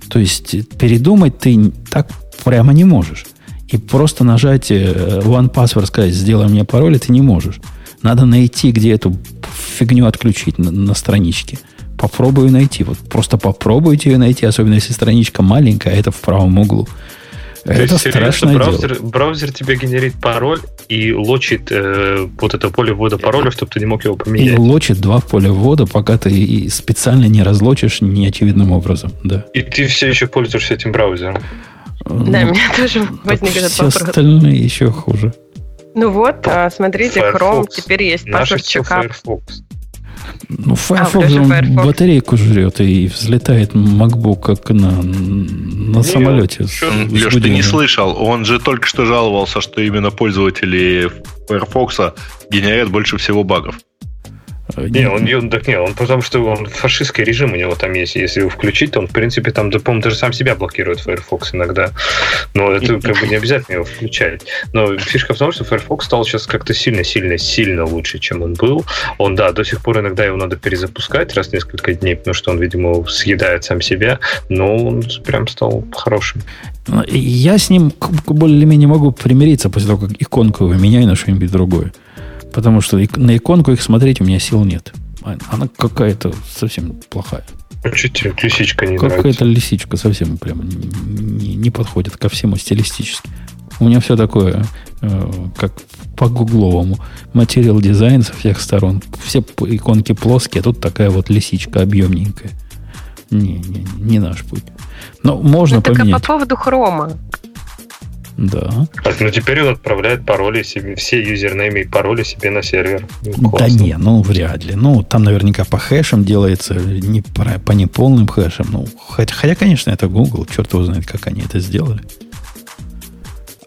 То есть э, передумать ты так прямо не можешь. И просто нажать э, One Password, сказать, сделай мне пароль, ты не можешь. Надо найти, где эту фигню отключить на, на страничке. Попробую найти. Вот просто попробуйте ее найти, особенно если страничка маленькая, а это в правом углу. То это есть, серьезно, страшное дело. браузер, браузер тебе генерит пароль и лочит э, вот это поле ввода пароля, чтобы ты не мог его И поменять. лочит два поля ввода, пока ты и специально не разлочишь неочевидным образом. Да. И ты все еще пользуешься этим браузером. Да, Ну, меня тоже возник этот все вопрос. остальные еще хуже. Ну вот, а, смотрите, Chrome Firefox. теперь есть паспорт чекап. Firefox. Ну, Firefox, даже же он Firefox. батарейку жрет и взлетает MacBook как на, на Не, самолете. Леш, ты не слышал, он же только что жаловался, что именно пользователи Firefox генерят больше всего багов. Э, Не, он, он, так не, он потому что он фашистский режим у него там есть. Если его включить, то он, в принципе, там, да, по-моему, даже сам себя блокирует Firefox иногда. Но это как бы не обязательно его включать. Но фишка в том, что Firefox стал сейчас как-то сильно-сильно-сильно лучше, чем он был. Он, да, до сих пор иногда его надо перезапускать раз в несколько дней, потому что он, видимо, съедает сам себя, но он прям стал хорошим. Ну, Я с ним более-менее могу примириться после того, как иконку его меняю на что-нибудь другое. Потому что на иконку их смотреть у меня сил нет. А- Она какая-то совсем плохая. А что тебе лисичка не нравится? Какая-то лисичка совсем прям не, не подходит ко всему стилистически. У меня все такое, э, как по гугловому. Материал дизайн со всех сторон. Все иконки плоские, а тут такая вот лисичка объемненькая. Не, не, не наш путь. Но можно Ну, так а по поменять. поводу хрома. Да. Ну теперь он отправляет пароли себе, все юзернеймы и пароли себе на сервер. Ну, Да классно. не, ну вряд ли. Ну, там наверняка по хэшам делается, не по, по неполным хэшам. Ну, хотя, хотя, конечно, это Google, черт его знает, как они это сделали.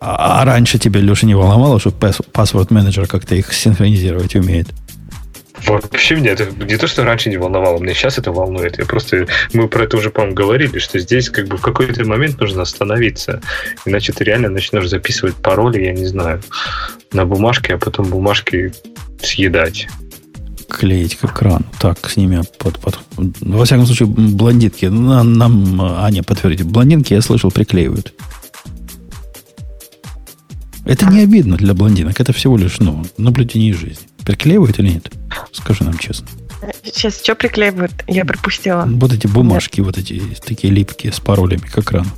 А, а раньше тебе, Леша, не волновало, что паспорт менеджер как-то их синхронизировать умеет? Вообще меня это не то, что раньше не волновало, мне сейчас это волнует. Я просто, мы про это уже, по-моему, говорили, что здесь как бы в какой-то момент нужно остановиться. Иначе ты реально начнешь записывать пароли, я не знаю, на бумажке, а потом бумажки съедать. Клеить к экрану. Так, с ними под, под... Во всяком случае, блондинки. на- Нам, Аня подтвердит. Блондинки, я слышал, приклеивают. Это не обидно для блондинок. Это всего лишь ну, наблюдение жизни. Приклеивают или нет? Скажи нам честно. Сейчас что приклеивают? Я пропустила. Вот эти бумажки, вот эти такие липкие с паролями к экрану.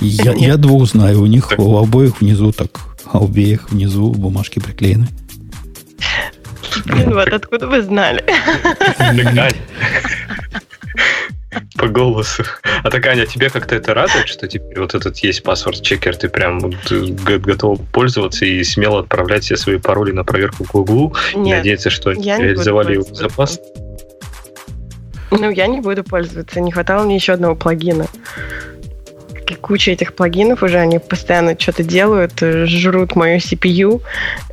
Я, я двух знаю. У них у обоих внизу так, а у обеих внизу бумажки приклеены. Блин, вот откуда вы знали? По голосу. А так, Аня, тебе как-то это радует, что теперь вот этот есть паспорт-чекер, ты прям э, г- готов пользоваться и смело отправлять все свои пароли на проверку к Гуглу и надеяться, что реализовали его безопасно? Ну, я не буду пользоваться. Не хватало мне еще одного плагина. И Куча этих плагинов уже, они постоянно что-то делают, э, жрут мою CPU,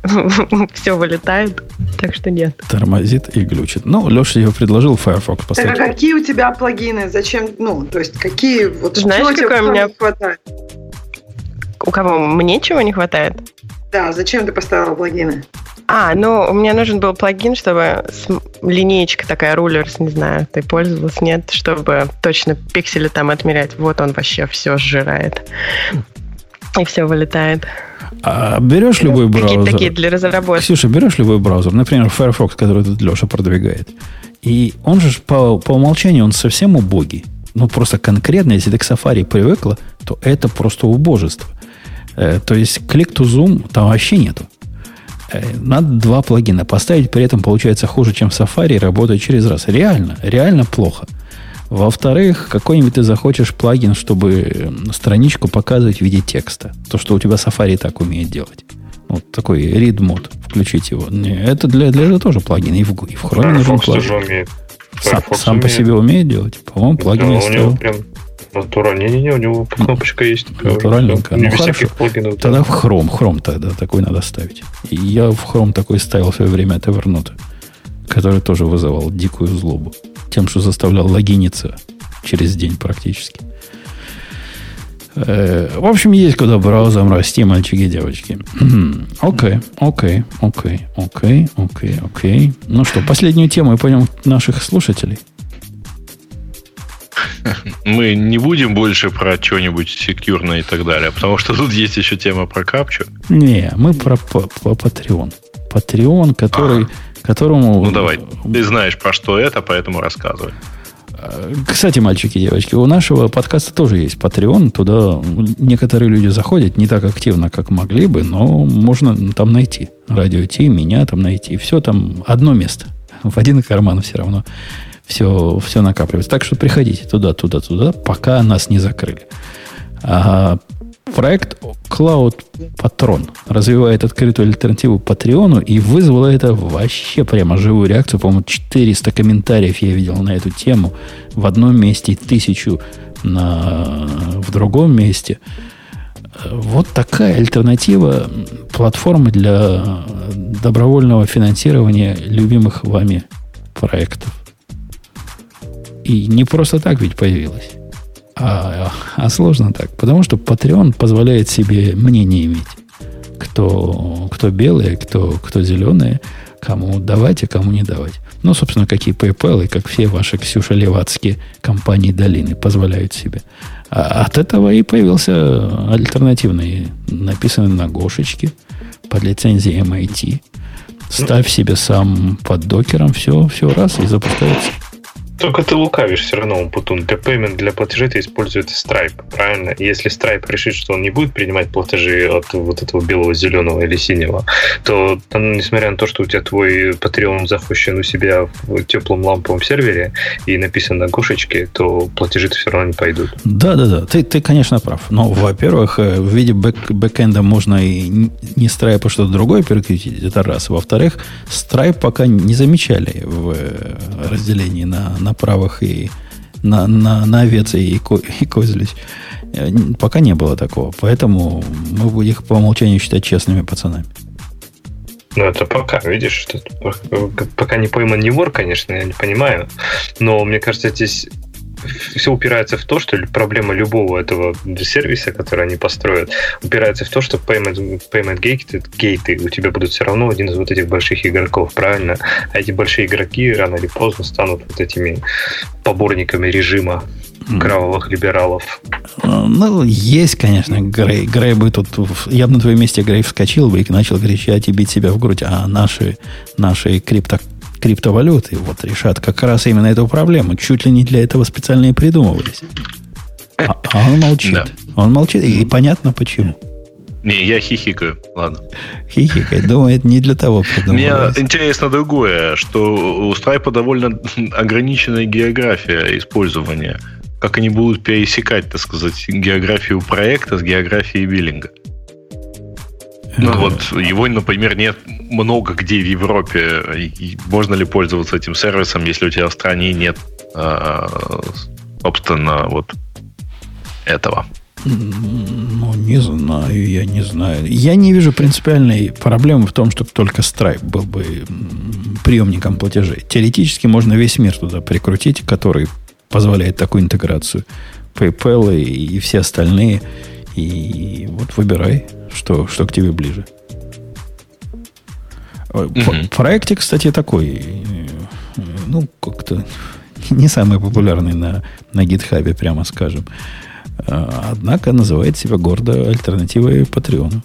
все вылетает, так что нет. Тормозит и глючит. Ну, Леша его предложил Firefox Так, а поставить. какие у тебя плагины? Зачем? Ну, то есть, какие? Вот Знаешь, какой у меня- хватает? У кого? Мне чего не хватает? Да, зачем ты поставила плагины? А, ну, мне нужен был плагин, чтобы линеечка такая, рулерс, не знаю, ты пользовалась, нет, чтобы точно пиксели там отмерять. Вот он вообще все сжирает. И все вылетает. А берешь любой браузер. такие для разработки. Ксюша, берешь любой браузер, например, Firefox, который тут Леша продвигает. И он же по, по умолчанию, он совсем убогий. Ну, просто конкретно, если ты к Safari привыкла, то это просто убожество. Э, то есть, click to zoom там вообще нету. Надо два плагина поставить, при этом получается хуже, чем Safari, работает через раз. Реально, реально плохо. Во-вторых, какой-нибудь ты захочешь плагин, чтобы страничку показывать в виде текста. То, что у тебя Safari так умеет делать. Вот такой read мод. Включить его. Это для, для этого тоже плагин. И в, и в Chrome нужен Firefox тоже плагин. умеет. Сам, Firefox сам по себе умеет делать? По-моему, плагин Да, у него прям натурально. Не-не-не, у него кнопочка есть. Натуральненько. Не Ну, хорошо. плагинов. да. Тогда в Chrome. Chrome тогда такой надо ставить. И я в Chrome такой ставил в свое время от Evernote. который тоже вызывал дикую злобу. Тем, что заставлял логиниться через день практически. Э, в общем, есть куда браузером расти, мальчики и девочки. Окей, окей, окей, окей, окей, окей. Ну что, последнюю тему и пойдем наших слушателей. Мы не будем больше про что-нибудь секьюрное и так далее, потому что тут есть еще тема про капчу. Не, мы про, про, про Patreon. Patreon, который, а. которому... Ну давай, ты знаешь про что это, поэтому рассказывай. Кстати, мальчики и девочки, у нашего подкаста тоже есть Patreon. Туда некоторые люди заходят не так активно, как могли бы, но можно там найти. Радио Ти, меня там найти. Все там одно место. В один карман все равно все, все накапливается. Так что приходите туда, туда, туда, пока нас не закрыли. А проект Cloud Patron развивает открытую альтернативу Патреону и вызвало это вообще прямо живую реакцию. По-моему, 400 комментариев я видел на эту тему в одном месте, тысячу на, в другом месте. Вот такая альтернатива платформы для добровольного финансирования любимых вами проектов. И не просто так ведь появилась. А, а сложно так. Потому что Patreon позволяет себе мнение иметь. Кто, кто белые, кто, кто зеленые, кому давать, а кому не давать. Ну, собственно, какие PayPal и как все ваши Ксюша Левацкие компании долины позволяют себе. А от этого и появился альтернативный, написанный на Гошечке под лицензией MIT. Ставь себе сам под докером, все, все раз и запускается. Только ты лукавишь все равно, Путун. Для payment, для платежей ты используешь Stripe, правильно? Если Stripe решит, что он не будет принимать платежи от вот этого белого, зеленого или синего, то, несмотря на то, что у тебя твой Patreon запущен у себя в теплом ламповом сервере и написан на гошечке, то платежи все равно не пойдут. Да, да, да. Ты, ты конечно, прав. Но, во-первых, э, в виде бэк, бэкэнда можно и не Stripe, а что-то другое переключить. Это раз. Во-вторых, Stripe пока не замечали в э, разделении на, на на правах и на, на, на овец и, ко, и козлись. Э, пока не было такого. Поэтому мы будем их по умолчанию считать честными пацанами. Ну, это пока, видишь, что пока не пойман не вор, конечно, я не понимаю. Но мне кажется, здесь все упирается в то, что проблема любого этого сервиса, который они построят, упирается в то, что payment, payment gate, гейты у тебя будут все равно один из вот этих больших игроков, правильно? А эти большие игроки рано или поздно станут вот этими поборниками режима кровавых либералов. А, ну, есть, конечно, Грей. Грей бы тут... Я бы на твоем месте Грей вскочил бы и начал кричать и бить себя в грудь. А наши, наши крипто криптовалюты вот решат как раз именно эту проблему. Чуть ли не для этого специально и придумывались. А, а он молчит. Да. Он молчит, и понятно почему. Не, я хихикаю, ладно. Хихикает, думает, не для того Мне интересно другое, что у Stripe довольно ограниченная география использования. Как они будут пересекать, так сказать, географию проекта с географией биллинга. Ну вот его, например, нет много где в Европе. И можно ли пользоваться этим сервисом, если у тебя в стране нет, а, собственно, вот этого? Ну, не знаю, я не знаю. Я не вижу принципиальной проблемы в том, чтобы только Stripe был бы приемником платежей. Теоретически можно весь мир туда прикрутить, который позволяет такую интеграцию. PayPal и, и все остальные. И вот выбирай, что, что к тебе ближе. Угу. Проектик, кстати, такой, э, ну, как-то не самый популярный на, на гитхабе, прямо скажем. А, однако называет себя гордо альтернативой Патреону.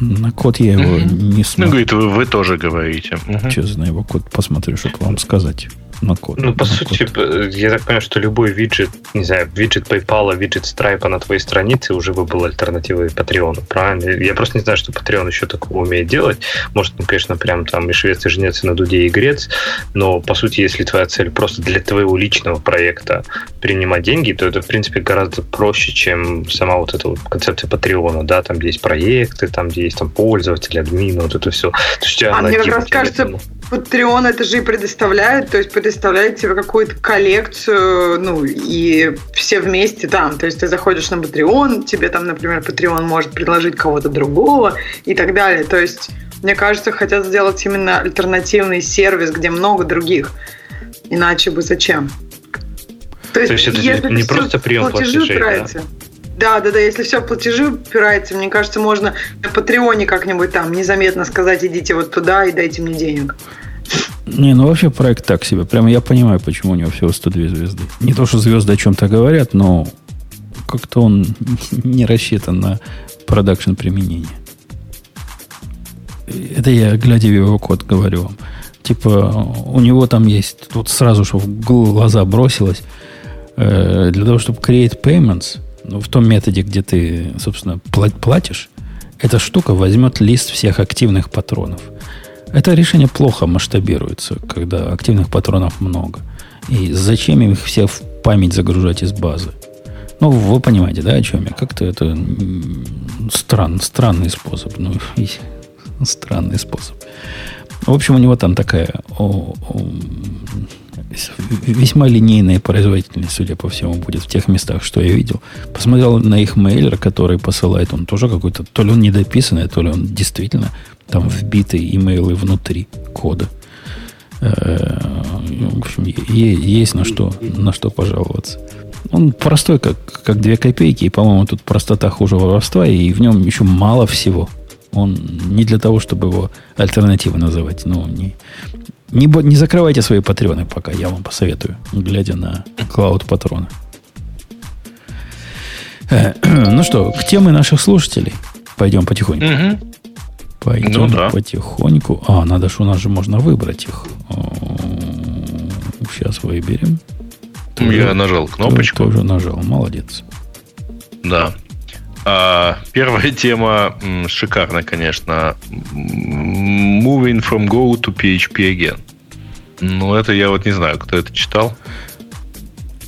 На код я его угу. не смотрю. Ну, говорит, вы, вы тоже говорите. Угу. Что за его код посмотрю, чтобы вам сказать на код. Ну, по на сути, код. я так понимаю, что любой виджет, не знаю, виджет PayPal, виджет Stripe на твоей странице уже бы был альтернативой Patreon, правильно? Я просто не знаю, что Patreon еще такого умеет делать. Может, ну, конечно, прям там и швец, и жнец, и на дуде, и грец, но, по сути, если твоя цель просто для твоего личного проекта принимать деньги, то это, в принципе, гораздо проще, чем сама вот эта вот концепция Patreon, да, там, где есть проекты, там, где есть там пользователи, админы, вот это все. То есть, а мне как раз кажется, Patreon это же и предоставляет, то есть предоставляет тебе какую-то коллекцию, ну, и все вместе там. То есть ты заходишь на Patreon, тебе там, например, Patreon может предложить кого-то другого и так далее. То есть Мне кажется, хотят сделать именно альтернативный сервис, где много других. Иначе бы зачем? То есть, То есть это если не просто прием платежей, да? Да, да, да, если все платежи упирается, мне кажется, можно на Патреоне как-нибудь там незаметно сказать, идите вот туда и дайте мне денег. Не, ну вообще проект так себе. Прямо я понимаю, почему у него всего 102 звезды. Не то, что звезды о чем-то говорят, но как-то он не рассчитан на продакшн применение. Это я, глядя в его код, говорю вам. Типа, у него там есть, тут сразу, что в глаза бросилось, э, для того, чтобы create payments, ну, в том методе, где ты, собственно, платишь, эта штука возьмет лист всех активных патронов. Это решение плохо масштабируется, когда активных патронов много. И зачем им их все в память загружать из базы? Ну, вы понимаете, да, о чем я? Как-то это стран, странный способ. Ну, странный способ. В общем, у него там такая о, о, весьма линейная производительность, судя по всему, будет в тех местах, что я видел. Посмотрел на их мейлер, который посылает, он тоже какой-то, то ли он недописанный, то ли он действительно там вбитые имейлы внутри кода. Э, в общем, есть на что, на что пожаловаться. Он простой, как, как две копейки, и, по-моему, тут простота хуже воровства, и в нем еще мало всего. Он не для того, чтобы его альтернативой называть. Ну, не, не, не закрывайте свои патреоны пока, я вам посоветую, глядя на клауд патроны. Э, ну что, к теме наших слушателей. Пойдем потихоньку. Угу. Пойдем ну, да. потихоньку. А, надо же, у нас же можно выбрать их. Сейчас выберем. Тоже, Я нажал кнопочку. Тоже нажал. Молодец. Да. А, первая тема шикарная, конечно. Moving from Go to PHP again. Ну, это я вот не знаю, кто это читал.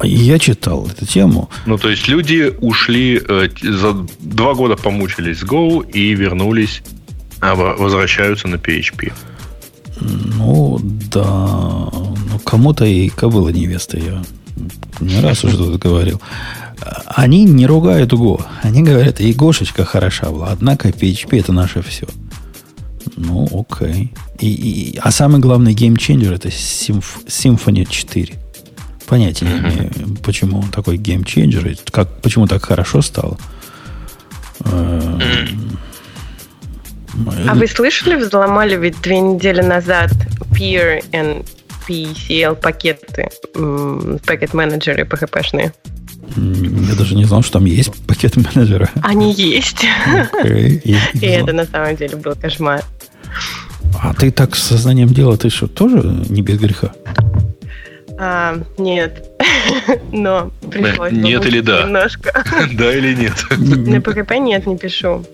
Я читал эту тему. Ну, то есть люди ушли, э, за два года помучились с Go и вернулись а возвращаются на PHP. Ну, да. Ну, кому-то и кобыла невеста, я не раз уже тут говорил. Они не ругают Go. Они говорят, и Гошечка хороша была, однако PHP это наше все. Ну, окей. И, и, а самый главный геймченджер это Symf- Symfony 4. Понятия не имею, почему он такой геймченджер, как, почему так хорошо стало. А вы слышали, взломали ведь две недели назад Peer and PCL пакеты, пакет менеджеры PHP-шные? Я даже не знал, что там есть пакет менеджера. Они есть. Okay. И, и это на самом деле был кошмар. А ты так с сознанием дела, ты что, тоже не без греха? А, нет. Но пришлось. Нет или да? Немножко. Да или нет? На PHP нет, не пишу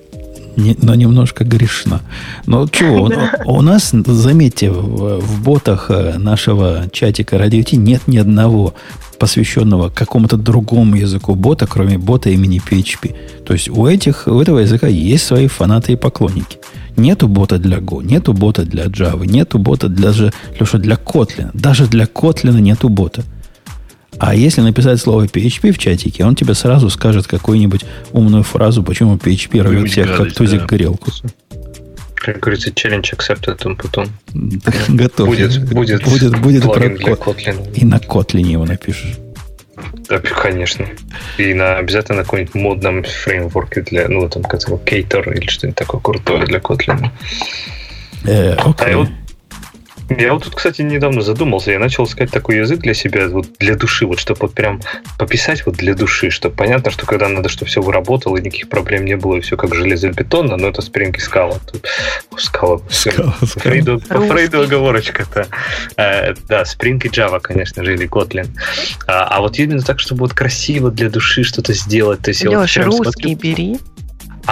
не, но немножко грешно. Но чего, у, у нас, заметьте, в, в ботах э, нашего чатика T нет ни одного посвященного какому-то другому языку бота, кроме бота имени PHP. То есть у, этих, у этого языка есть свои фанаты и поклонники. Нету бота для Go, нету бота для Java, нету бота для, Леша, для Kotlin. Даже для Kotlin нету бота. А если написать слово PHP в чатике, он тебе сразу скажет какую-нибудь умную фразу, почему PHP рвет всех как тузик да. грелку. Как говорится, challenge accepted, он потом готов. Будет, будет, будет, будет про для Kotlin. И на Kotlin его напишешь. Да, конечно. И на обязательно на каком-нибудь модном фреймворке для, ну, там, как Cater или что-нибудь такое крутое для Kotlin. Э, окей. А я вот тут, кстати, недавно задумался. Я начал искать такой язык для себя, вот для души, вот чтобы вот прям пописать вот для души, чтобы понятно, что когда надо, чтобы все выработало, и никаких проблем не было, и все как железобетонно, но это Spring и Scala. Тут, Scala. Scala, Scala. Фрейду, по Фрейду оговорочка-то. А, да, Spring и Java, конечно же, или Kotlin. А, а вот именно так, чтобы вот красиво для души что-то сделать. То есть Леша, вот русский смотрю... бери.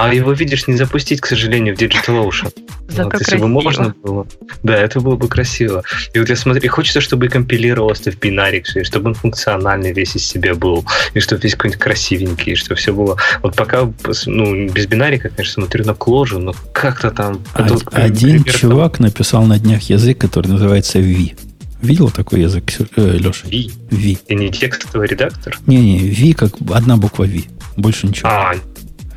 А его, видишь, не запустить, к сожалению, в DigitalOcean. Зато вот, если бы можно было. Да, это было бы красиво. И вот я смотрю, хочется, чтобы и компилировалось в бинарик, чтобы он функциональный весь из себя был, и чтобы весь какой-нибудь красивенький, и чтобы все было... Вот пока, ну, без бинарика, конечно, смотрю на кложу, но как-то там... Од- один чувак написал на днях язык, который называется V. Видел такой язык, э, Леша? V. V. И не текстовый редактор? Не-не, V как одна буква V. Больше ничего. А,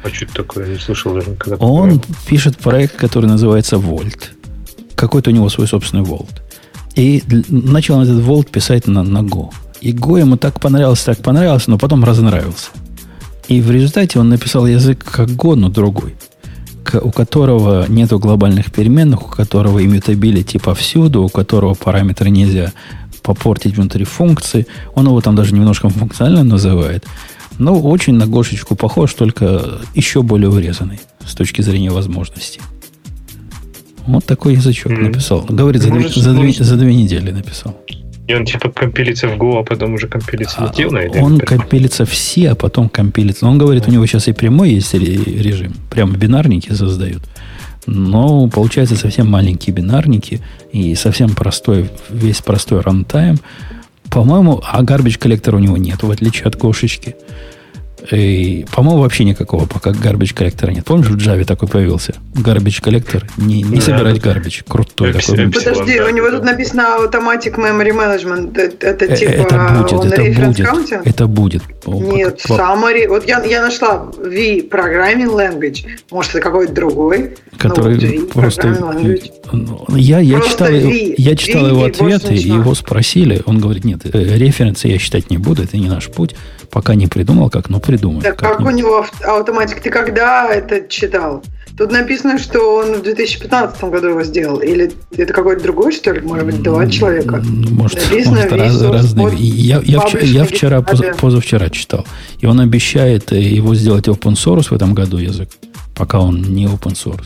А что это такое? Не слышал даже никогда. Он пишет проект, который называется Volt. Какой-то у него свой собственный Volt. И начал он этот Volt писать на, на Go. И Go ему так понравился, так понравился, но потом разонравился. И в результате он написал язык как Go, но другой. У которого нету глобальных переменных, у которого иммутабилити повсюду, у которого параметры нельзя попортить внутри функции. Он его там даже немножко функционально называет. Но очень на Гошечку похож, только еще более урезанный с точки зрения возможностей. Вот такой язычок mm-hmm. написал. Говорит, за, может, две, за, две, за две недели написал. И он типа компилится в Go, а потом уже компилится нативно? А, он компилится в C, а потом компилится. Он говорит, у него сейчас и прямой есть режим. Прямо бинарники создают. Но получается совсем маленькие бинарники и совсем простой, весь простой рантайм. По-моему, а garbage коллектора у него нет, в отличие от кошечки. И, по-моему, вообще никакого пока garbage коллектора нет. Помнишь, в Java такой появился? Garbage коллектор. Не, не да, собирать garbage. Крутой такой. Подожди, у него тут написано Automatic Memory Management. Это, э, типа это будет, он это будет, counting? это будет. Нет, как, summary. Вот я, я нашла V Programming Language. Может, это какой-то другой. Который ну, вот, просто... Ну, я, я просто читал, v, я читал v, его ответы, и его спросили. Он говорит, нет, э, референсы я считать не буду, это не наш путь. Пока не придумал как, но придумаю. Так как, как у него автоматик? Ты когда это читал? Тут написано, что он в 2015 году его сделал. Или это какой-то другой, что ли? Может быть, два человека? Может, написано, может раз, разные. Я, я, вчера, я вчера, поз, позавчера читал. И он обещает э, его сделать open source в этом году язык. Пока он не open source.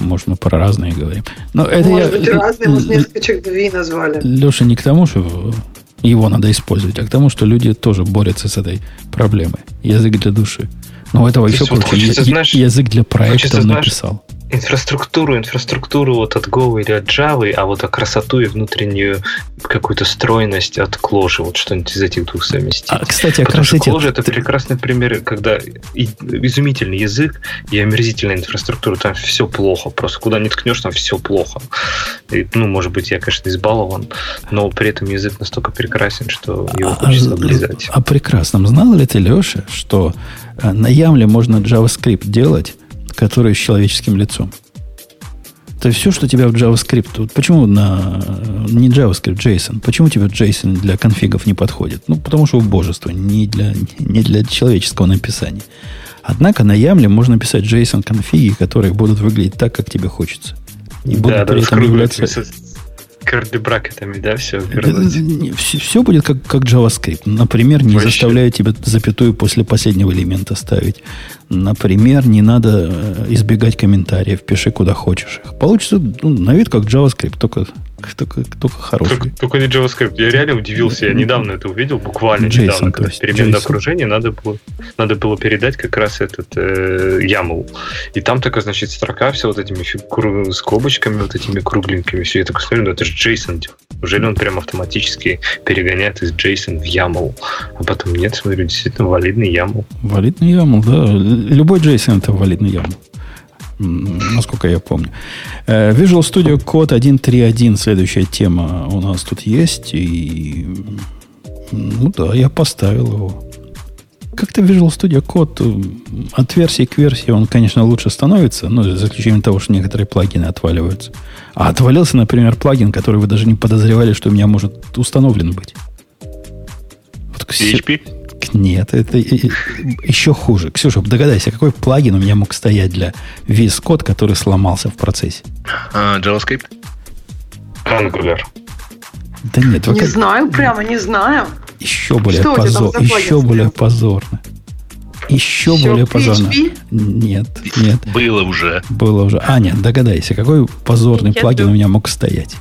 Может, мы про разные говорим. Но это может я, быть, разные, может, несколько человек две назвали. Леша, не к тому, что его надо использовать, а к тому, что люди тоже борются с этой проблемой. Язык для души. Но у этого То еще круче. Вот знаешь, язык для проекта написал. Инфраструктуру, инфраструктуру вот от Go или от Java, а вот а красоту и внутреннюю какую-то стройность от Clojure, вот что-нибудь из этих двух совместить. А, кстати, Потому что Clojure это прекрасный пример, когда изумительный язык и омерзительная инфраструктура, там все плохо, просто куда ни ткнешь, там все плохо. И, ну, может быть, я, конечно, избалован, но при этом язык настолько прекрасен, что его а, хочется облизать. А, а прекрасном знал ли ты, Леша, что э, на Ямле можно JavaScript делать, который с человеческим лицом. То есть все, что у тебя в JavaScript, вот почему на не JavaScript, JSON, почему тебе JSON для конфигов не подходит? Ну, потому что убожество, не для, не для человеческого написания. Однако на Ямле можно писать JSON конфиги, которые будут выглядеть так, как тебе хочется. И будут да, при этом являться бракетами, да, все все, все будет как, как JavaScript. Например, не Вообще. заставляю тебя запятую после последнего элемента ставить. Например, не надо э, избегать комментариев, пиши куда хочешь их. Получится ну, на вид как JavaScript, только только, только хороший. Только, только не JavaScript. Я реально удивился. Я недавно это увидел, буквально JSON, недавно, когда переменное окружение надо было, надо было передать как раз этот э, YAML. И там такая, значит, строка все вот этими скобочками, вот этими кругленькими. Все. Я такой смотрю, ну это же JSON. Неужели он прям автоматически перегоняет из JSON в YAML? А потом нет, смотрю, действительно валидный YAML. Валидный YAML, да. Любой JSON это валидный YAML насколько я помню. Э, Visual Studio Code 1.3.1, следующая тема у нас тут есть. И, ну да, я поставил его. Как-то Visual Studio Code от версии к версии он, конечно, лучше становится, но за исключением того, что некоторые плагины отваливаются. А отвалился, например, плагин, который вы даже не подозревали, что у меня может установлен быть. PHP? Нет, это еще хуже. Ксюша, догадайся, какой плагин у меня мог стоять для VS Code, который сломался в процессе? Uh, JavaScript? Angular. Да нет, не знаю, прямо не знаю. Еще более, Что позор, еще более позорно. Еще Все более позорно. Нет, нет. Было уже. Было уже. А, нет, догадайся, какой позорный Я плагин у меня мог стоять?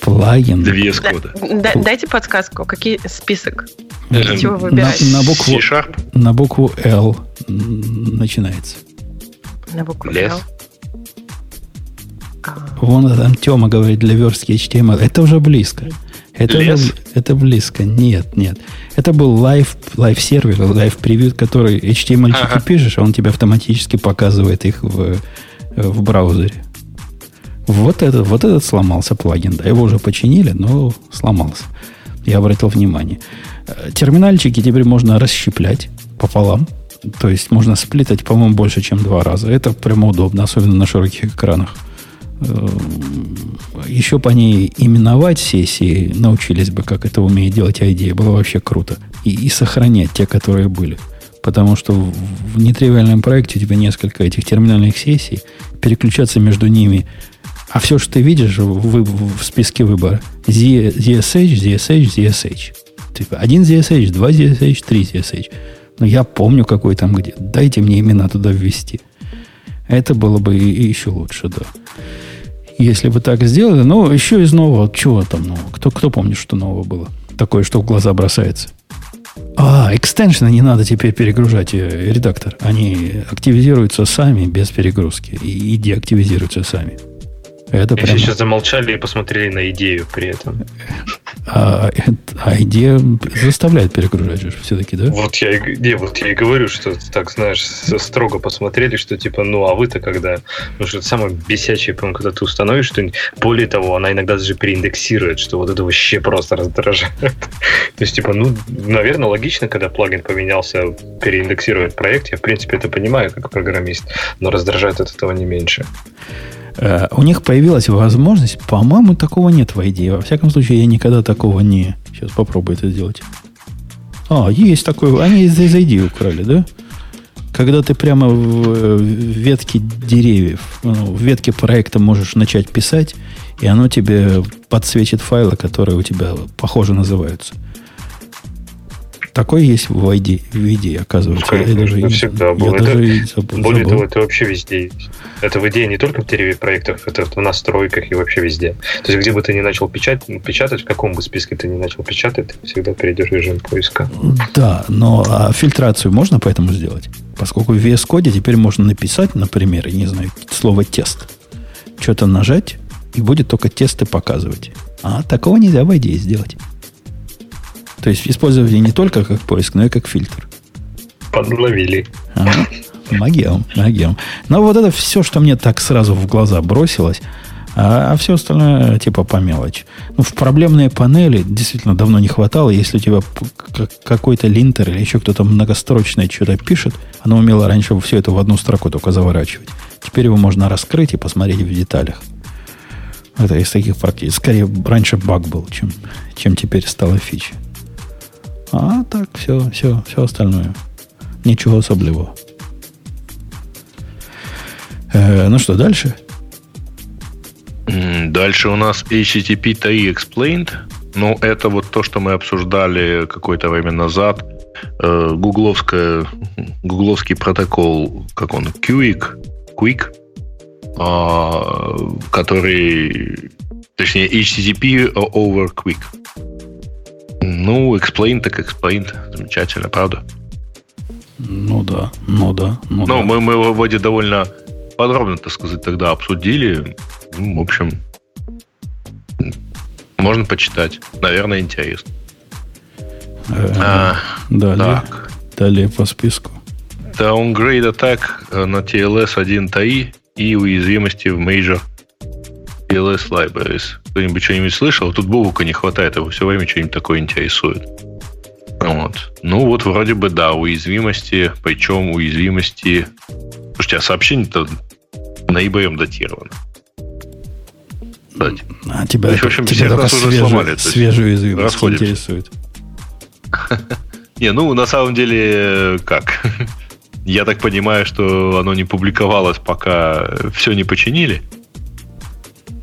Плагин. Две кода. Да, дайте подсказку, какие список? Э, Чего выбирать? На, на, букву, на букву L начинается. На букву Less. L. А. Вон там Тема говорит для верстки HTML. Это уже близко. Это, Less? Уже, это близко. Нет, нет. Это был live, live server, live preview, который HTML ага. пишешь, а он тебе автоматически показывает их в, в браузере. Вот этот, вот этот сломался плагин. Да, его уже починили, но сломался. Я обратил внимание. Э, терминальчики теперь можно расщеплять. пополам. То есть можно сплитать, по-моему, больше, чем два раза. Это прямо удобно, особенно на широких экранах. Э, Еще по ней именовать сессии научились бы, как это умеет делать идея. Было вообще круто. И, и сохранять те, которые были. Потому что в нетривиальном проекте у тебя несколько этих терминальных сессий, переключаться между ними. А все, что ты видишь в, в, в списке выбора, ZSH, ZSH, ZSH. Типа один ZSH, два ZSH, три ZSH. Но я помню, какой там где. Дайте мне имена туда ввести. Это было бы и, еще лучше, да. Если бы так сделали, но еще из нового, чего там нового? Кто, кто помнит, что нового было? Такое, что в глаза бросается. А, экстеншены не надо теперь перегружать э, редактор. Они активизируются сами без перегрузки и деактивизируются сами. Это Если прямо... сейчас замолчали и посмотрели на идею при этом. А, а идея заставляет перегружать же все-таки, да? Вот я, не, вот я и говорю, что так, знаешь, строго посмотрели, что типа, ну, а вы-то когда? Ну, что это самое бесячее, по когда ты установишь что-нибудь. Более того, она иногда даже переиндексирует, что вот это вообще просто раздражает. То есть, типа, ну, наверное, логично, когда плагин поменялся, переиндексировать проект. Я, в принципе, это понимаю как программист, но раздражает от этого не меньше. Э, у них появилась возможность, по-моему, такого нет в ID. Во всяком случае, я никогда такого не... Сейчас попробую это сделать. А, есть такое. Они из ID украли, да? Когда ты прямо в ветке деревьев, ну, в ветке проекта можешь начать писать, и оно тебе подсветит файлы, которые у тебя похоже называются. Такой есть в ID, в ID оказывается. Ну, я даже, всегда был. Я это, даже забыл, более забыл. того, это вообще везде есть. Это в идее не только в дереве проектов, это в настройках и вообще везде. То есть, где бы ты ни начал печатать, печатать, в каком бы списке ты не начал печатать, ты всегда перейдешь в режим поиска. Да, но а фильтрацию можно поэтому сделать? Поскольку в VS Code теперь можно написать, например, не знаю, слово тест. Что-то нажать, и будет только тесты показывать. А такого нельзя в идее сделать. То есть использовали не только как поиск, но и как фильтр. Подловили. Ага. Магиом, магиом. Но вот это все, что мне так сразу в глаза бросилось, а, а все остальное типа по мелочи. Ну, в проблемные панели действительно давно не хватало. Если у тебя какой-то линтер или еще кто-то многострочное что-то пишет, оно умело раньше все это в одну строку только заворачивать. Теперь его можно раскрыть и посмотреть в деталях. Это из таких практически. Скорее, раньше баг был, чем, чем теперь стала фича. А так, все, все, все остальное. Ничего особливого. Э, ну что, дальше? Дальше у нас HTTP TI Explained. Ну, это вот то, что мы обсуждали какое-то время назад. Э, гугловская, гугловский протокол, как он, Quick, Quick, а, который, точнее, HTTP over Quick. Ну, explain так explain. Замечательно, правда? Ну да, ну да. Ну, ну да. Мы, мы его вроде довольно подробно, так сказать, тогда обсудили. Ну, в общем, можно почитать. Наверное, интересно. Э, а, далее, так. далее по списку. Downgrade attack на TLS 1 TAI и уязвимости в Major TLS Libraries. Кто-нибудь что-нибудь слышал? Тут Богука не хватает, его все время что-нибудь такое интересует. Вот. Ну, вот вроде бы, да, уязвимости, причем уязвимости... Слушайте, а сообщение-то ноябрем датировано. Кстати. А тебя, Значит, в общем, тебя только раз свежую, уже сломали. Свежую уязвимость интересует. Не, ну, на самом деле, как? Я так понимаю, что оно не публиковалось, пока все не починили.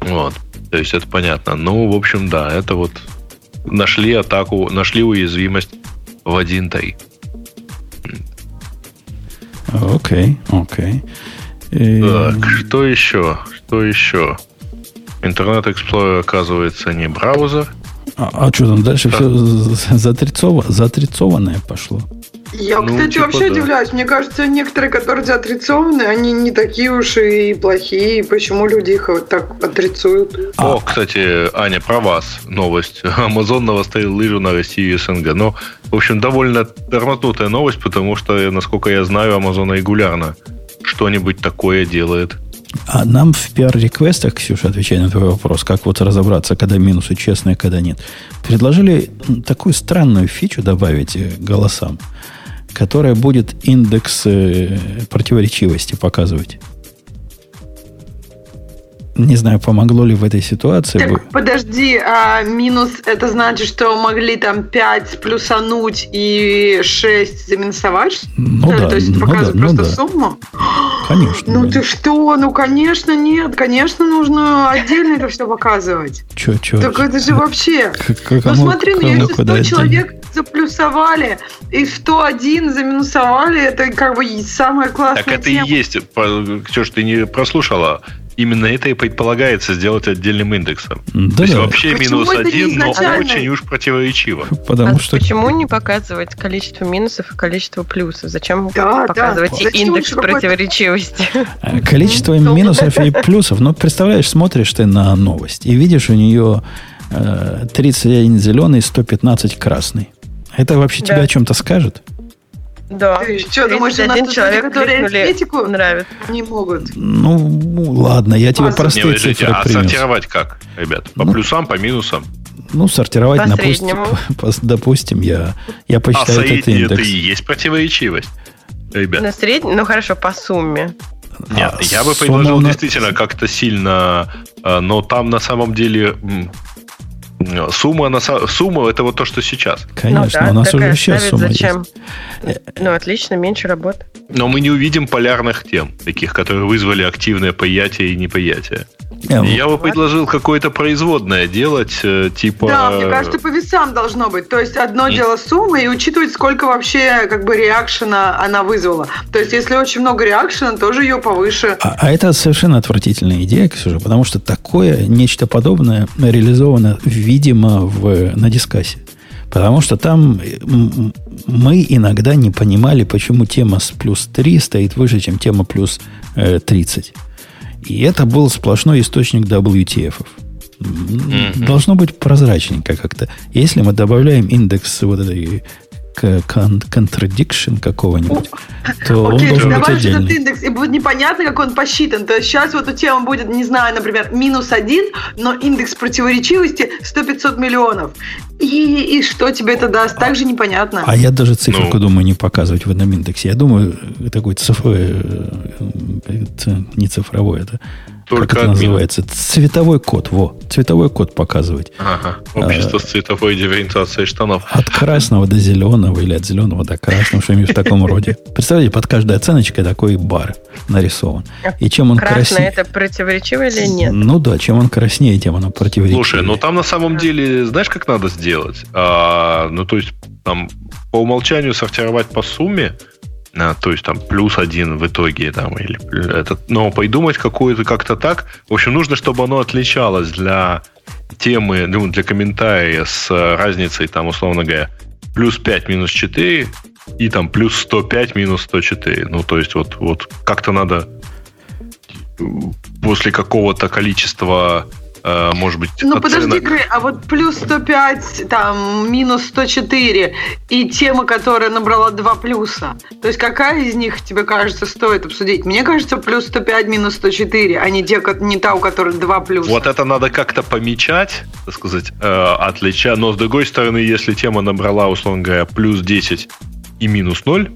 Вот. То есть это понятно. Ну, в общем, да, это вот нашли атаку, нашли уязвимость в один тай. Окей, окей. Так, что еще? Что еще? Интернет Explorer, оказывается, не браузер. А, а что там дальше да. все затрицованное пошло? Я, ну, кстати, типа, вообще да. удивляюсь. Мне кажется, некоторые, которые отрицованы, они не такие уж и плохие. Почему люди их вот так отрицуют? О, кстати, Аня, про вас новость. Amazon навостил лыжу на Россию и СНГ. Но, в общем, довольно тормознутая новость, потому что, насколько я знаю, Amazon регулярно что-нибудь такое делает. А нам в пиар-реквестах, Ксюша, отвечая на твой вопрос, как вот разобраться, когда минусы честные, когда нет, предложили такую странную фичу добавить голосам – которая будет индекс э, противоречивости показывать. Не знаю, помогло ли в этой ситуации. Так, подожди, а минус это значит, что могли там 5 плюсануть и 6 заминусовать? Ну да, То есть ну показывать да, ну просто да. сумму? Конечно. Ну да. ты что? Ну конечно нет. Конечно нужно отдельно это все показывать. Чё, чё, Так это же вообще... К- к- Ну смотри, ну если 100 куда отдельно? человек заплюсовали и 101 заминусовали, это как бы и самая классная Так это и есть. Ксюш, ты не прослушала. Именно это и предполагается сделать отдельным индексом. Да, То есть да, вообще Почему минус один, но очень уж противоречиво. потому А что почему не показывать количество минусов и количество плюсов? Зачем Да, да. показывать и Зачем индекс какой-то- противоречивости? э, количество Ну, минусов и плюсов. Ну, представляешь, смотришь ты на новость и видишь у нее э, 31 зеленый, 115 красный. Это вообще Да. тебе о чем-то скажет? Да. Ты что, думаешь, у нас 31 тут человек люди, которые арифметику нравится. не могут? Ну, ладно, я тебе Ладно. простые Не, подождите, цифры а принес. сортировать как, ребят? По Ну, плюсам, по минусам? Ну, сортировать, По допустим, по- допустим, я, я А посчитаю этот соединение это индекс. и есть противоречивость. Ребят, На среднем, ну хорошо, по сумме. нет, А, я бы сумма предложил нас- действительно как-то сильно, э, но там на самом деле сумма, на са- сумма это вот то, что сейчас. Конечно, ну, да, у нас уже сейчас ставит, сумма зачем? есть. Ну, отлично, меньше работы. Но мы не увидим полярных тем, таких, которые вызвали активное поятие и непоятие. Э, Я бы предложил какое-то производное делать, э, типа... Да, мне кажется, по весам должно быть. То есть одно дело сумма и учитывать, сколько вообще как бы реакшена она вызвала. То есть если очень много реакшена, тоже ее повыше. А, а это совершенно отвратительная идея, Ксюша, потому что такое, нечто подобное реализовано, видимо, в, на дискассе. Потому что там э, мы иногда не понимали, почему тема с плюс 3 стоит выше, чем тема плюс э, 30. И это был сплошной источник WTF. Мгм. Должно быть прозрачненько как-то. Если мы добавляем индекс вот этой contradiction какого-нибудь, то он Окей, должен быть добавишь этот отдельный. индекс, и будет непонятно, как он посчитан. То есть сейчас вот у тема будет, не знаю, например, минус один, но индекс противоречивости 100-500 миллионов. И, и что тебе это даст? Также непонятно. А я даже циферку Ну. думаю не показывать в этом индексе. Я думаю, такой цифровой, э, э, не цифровой, это Только как это админ. называется? Цветовой код, во, цветовой код показывать. Ага. А. Общество с цветовой дифференциацией штанов. От красного до зеленого или от зеленого до красного, что-нибудь в таком роде. Представляете, под каждой оценочкой такой бар нарисован. И чем он Красное краснее... это противоречиво или нет? Ну да, чем он краснее, тем оно противоречивее. Слушай, ну там на самом деле, знаешь, как надо сделать? А, ну, то есть, там по умолчанию сортировать по сумме, а, то есть там плюс один в итоге, там, или этот, но придумать какую-то как-то так. В общем, нужно, чтобы оно отличалось для темы, ну, для комментария с э, разницей, там, условно говоря, плюс 5 минус 4 и там плюс 105 минус 104. Ну, то есть, вот, вот как-то надо э, после какого-то количества может быть, Ну подожди, оценок. Грей, а вот плюс 105, там, минус 104 и тема, которая набрала два плюса. То есть какая из них, тебе кажется, стоит обсудить? Мне кажется, плюс 105, минус 104, а не, те, не та, у которой два плюса. Вот это надо как-то помечать, так сказать, э. Но с другой стороны, если тема набрала, условно говоря, плюс 10 и минус 0,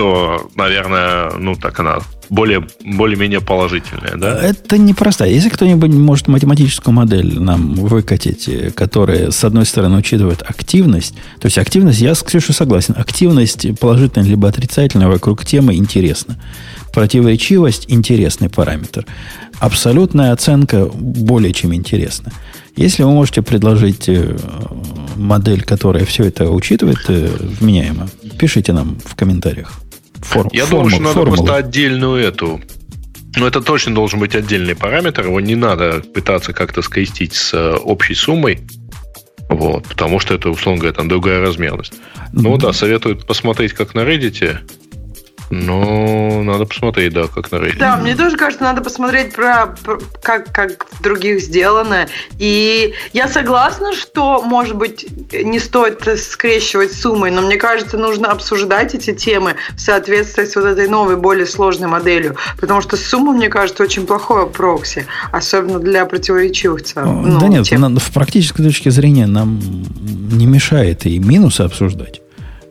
то, наверное, ну так она более, более-менее положительная, да? Это непростая. Если кто-нибудь может математическую модель нам выкатить, э, которая, с одной стороны, учитывает активность, то есть активность, я с Ксюшей согласен, активность положительная либо отрицательная вокруг темы интересна. Противоречивость – интересный параметр. Абсолютная оценка более чем интересна. Если вы можете предложить э, модель, которая все это учитывает э, вменяемо, пишите нам в комментариях. Форм- Я форму- думаю, что надо формулу. просто отдельную эту. Ну, это точно должен быть отдельный параметр. Его не надо пытаться как-то скрестить с э, общей суммой. Вот, потому что это, условно говоря, там другая размерность. Ну да, советуют посмотреть, как на Reddit. Но надо посмотреть, да, как на Reddit. Да, мне тоже кажется, надо посмотреть про, про- как, как в других сделано. И я согласна, что, может быть, не стоит скрещивать суммы, но мне кажется, нужно обсуждать эти темы в соответствии с вот этой новой, более сложной моделью. Потому что сумма, мне кажется, очень плохое прокси, особенно для противоречивых ну, да нет, тем. на- в практической точке зрения нам не мешает и минусы обсуждать.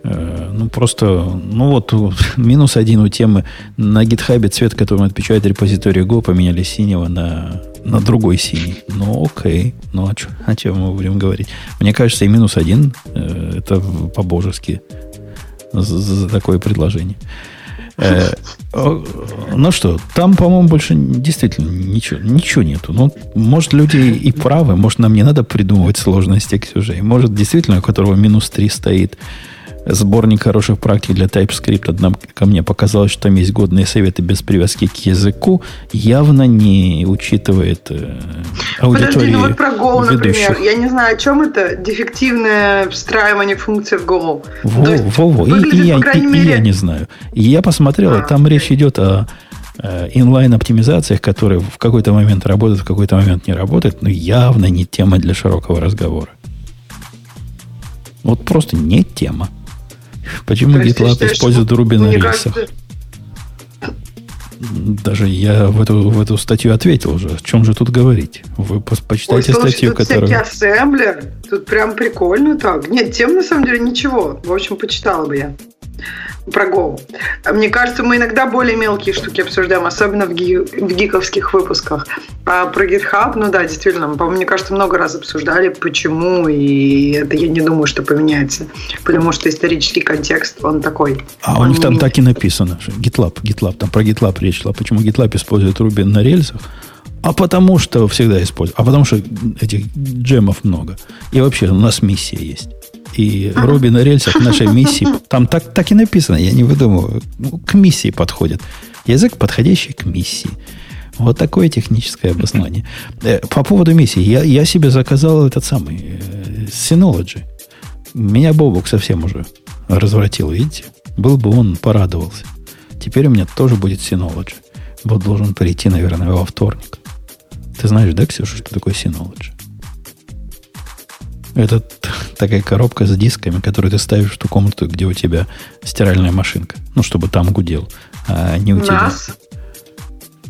Э, ну, просто, ну вот, минус один у темы. На гитхабе цвет, которым отвечает репозиторий Go, поменяли синего на, на другой синий. Ну, окей. Ну, о, чё, о чем мы будем говорить? Мне кажется, и минус один э, это по-божески за, за такое предложение. Э, ну что, там, по-моему, больше действительно ничего, ничего нету. Ну, может, люди и правы, может, нам не надо придумывать сложности Ксюжей. Может, действительно, у которого минус 3 стоит, сборник хороших практик для TypeScript одна ко мне показалось, что там есть годные советы без привязки к языку, явно не учитывает э, аудитории Подожди, ну вот про Go, например, я не знаю, о чем это, дефективное встраивание функций в Go. Во, есть, во, во. И, и, я, и, мере... и я не знаю. И я посмотрел, а, там речь идет о инлайн-оптимизациях, которые в какой-то момент работают, в какой-то момент не работают, но явно не тема для широкого разговора. Вот просто не тема. Почему GitLab использует Ruby на рельсах? Кажется... Даже я в эту, в эту статью ответил уже. О чем же тут говорить? Вы почитайте Ой, статью, тут которая... ассемблер. Тут прям прикольно так. Нет, тем на самом деле ничего. В общем, почитала бы я про Go. Мне кажется, мы иногда более мелкие штуки обсуждаем, особенно в, ги- в гиковских выпусках. А про GitHub, ну да, действительно, по-моему, мне кажется, много раз обсуждали, почему, и это я не думаю, что поменяется, потому что исторический контекст, он такой. А он у них там так и написано, что GitLab, GitLab, там про GitLab речь шла. Почему GitLab использует Ruby на рельсах? А потому что всегда используют. А потому что этих джемов много. И вообще у нас миссия есть и Руби на рельсах нашей миссии. Там так, так и написано, я не выдумываю. Ну, к миссии подходит. Язык, подходящий к миссии. Вот такое техническое обоснование. Э, по поводу миссии. Я, я себе заказал этот самый э, Synology. Меня Бобок совсем уже развратил, видите? Был бы он, порадовался. Теперь у меня тоже будет Synology. Вот должен прийти, наверное, во вторник. Ты знаешь, да, Ксюша, что такое Synology? Это такая коробка с дисками, которую ты ставишь в ту комнату, где у тебя стиральная машинка. Ну, чтобы там гудел, а не у тебя.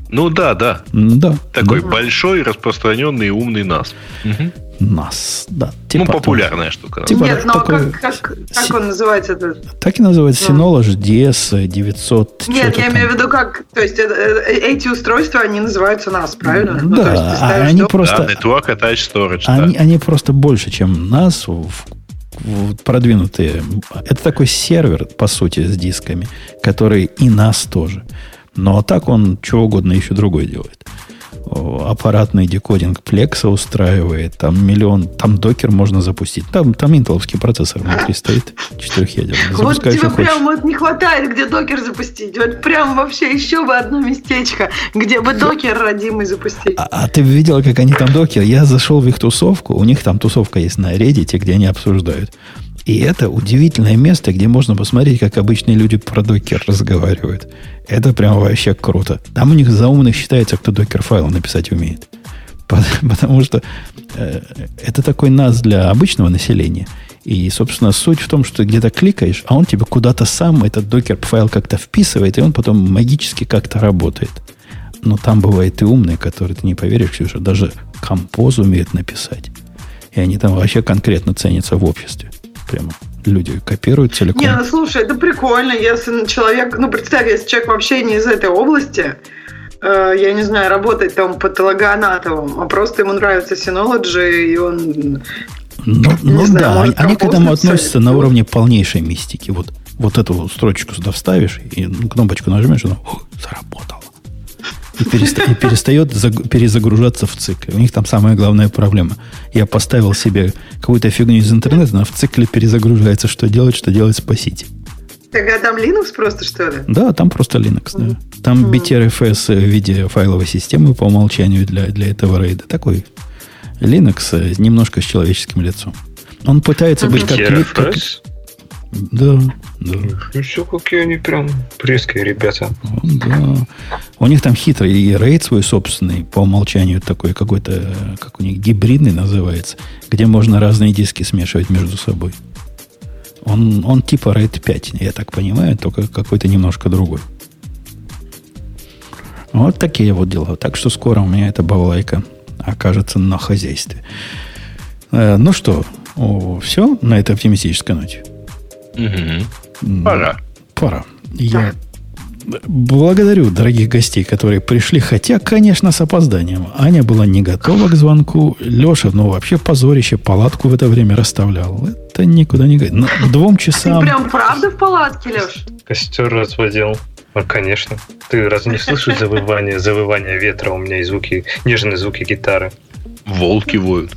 Ну да, да. Да. Такой да. большой, распространенный умный NAS. Угу. NAS, да. Типа ну, популярная штука. Типа Нет, но ну, а такой... как, как, как он называется? Этот? Так и называется ну. Synology DS 900. Нет, я там. имею в виду, как... То есть это, э, эти устройства, они называются NAS, правильно? Ну, да, ну, а они доп... просто... Да, Network Attached Storage, они, да. они просто больше, чем NAS, в, в продвинутые. Это такой сервер, по сути, с дисками, который и NAS тоже. Но так он чего угодно еще другое делает аппаратный декодинг плекса устраивает, там миллион, там докер можно запустить. Там, там интеловский процессор внутри стоит, четырехъядерный. Вот тебе прям вот не хватает, где докер запустить. Вот прям вообще еще бы одно местечко, где бы докер родимый запустить. А, а ты видела, как они там докер? Я зашел в их тусовку, у них там тусовка есть на Reddit, где они обсуждают. И это удивительное место, где можно посмотреть, как обычные люди про докер разговаривают. Это прям вообще круто. Там у них за умных считается, кто докер файл написать умеет. Потому что э, это такой нас для обычного населения. И, собственно, суть в том, что где-то кликаешь, а он тебе куда-то сам этот докер файл как-то вписывает, и он потом магически как-то работает. Но там бывает и умные, которые ты не поверишь, Ксюша, даже композ умеют написать. И они там вообще конкретно ценятся в обществе прямо люди копируют целиком. Не, ну слушай, это прикольно, если человек, ну представь, если человек вообще не из этой области, э, я не знаю, работает там патологоанатомом, а просто ему нравится Synology, и он... Ну, ну знаю, да, они, они к этому относятся на уровне полнейшей мистики. Вот, вот эту строчку сюда вставишь, и кнопочку нажмешь, и оно заработало и, переста- и перестает заг- перезагружаться в цикл. У них там самая главная проблема. Я поставил себе какую-то фигню из интернета, но в цикле перезагружается, что делать, что делать, спасите. Так, а там Linux просто, что ли? Да, там просто Linux, да. Там mm. BTRFS в виде файловой системы по умолчанию для, для этого рейда. Такой Linux э, немножко с человеческим лицом. Он пытается mm-hmm. быть как, как, да, да. Ну все, какие они прям резкие ребята. Да. У них там хитрый и рейд свой собственный, по умолчанию такой какой-то, как у них, гибридный называется, где можно разные диски смешивать между собой. Он, он типа RAID 5, я так понимаю, только какой-то немножко другой. Вот такие вот дела. Так что скоро у меня эта балалайка окажется на хозяйстве. Э, ну что, все на этой оптимистической ноте? Угу. Пора. Пора. Я благодарю дорогих гостей, которые пришли, хотя, конечно, с опозданием. Аня была не готова к звонку. Леша, ну, вообще позорище, палатку в это время расставлял. Это никуда не... Но к двум часам... Ты прям правда в палатке, Леш? Костер разводил. Ну, конечно. Ты разве не слышишь завывание, завывание ветра? У меня и звуки, нежные звуки гитары. Волки воют.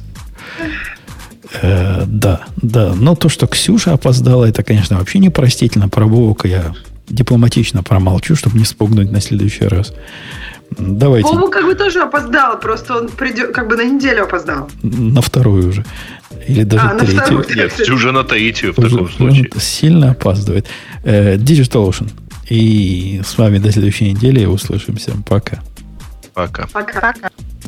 Э, да, да. Но то, что Ксюша опоздала, это, конечно, вообще непростительно. Про Вовка я дипломатично промолчу, чтобы не спугнуть на следующий раз. Давайте. Вова как бы тоже опоздал, просто он придет, как бы на неделю опоздал. На вторую уже. Или даже а, третью. Вторую, Нет, уже на третью в таком случае. Сильно опаздывает. Э, Digital Ocean. И с вами до следующей недели услышимся. Пока. Пока. Пока.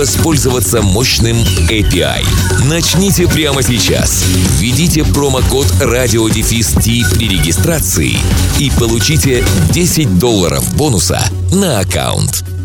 воспользоваться мощным API. Начните прямо сейчас. Введите промокод RadioDefist при регистрации и получите 10 долларов бонуса на аккаунт.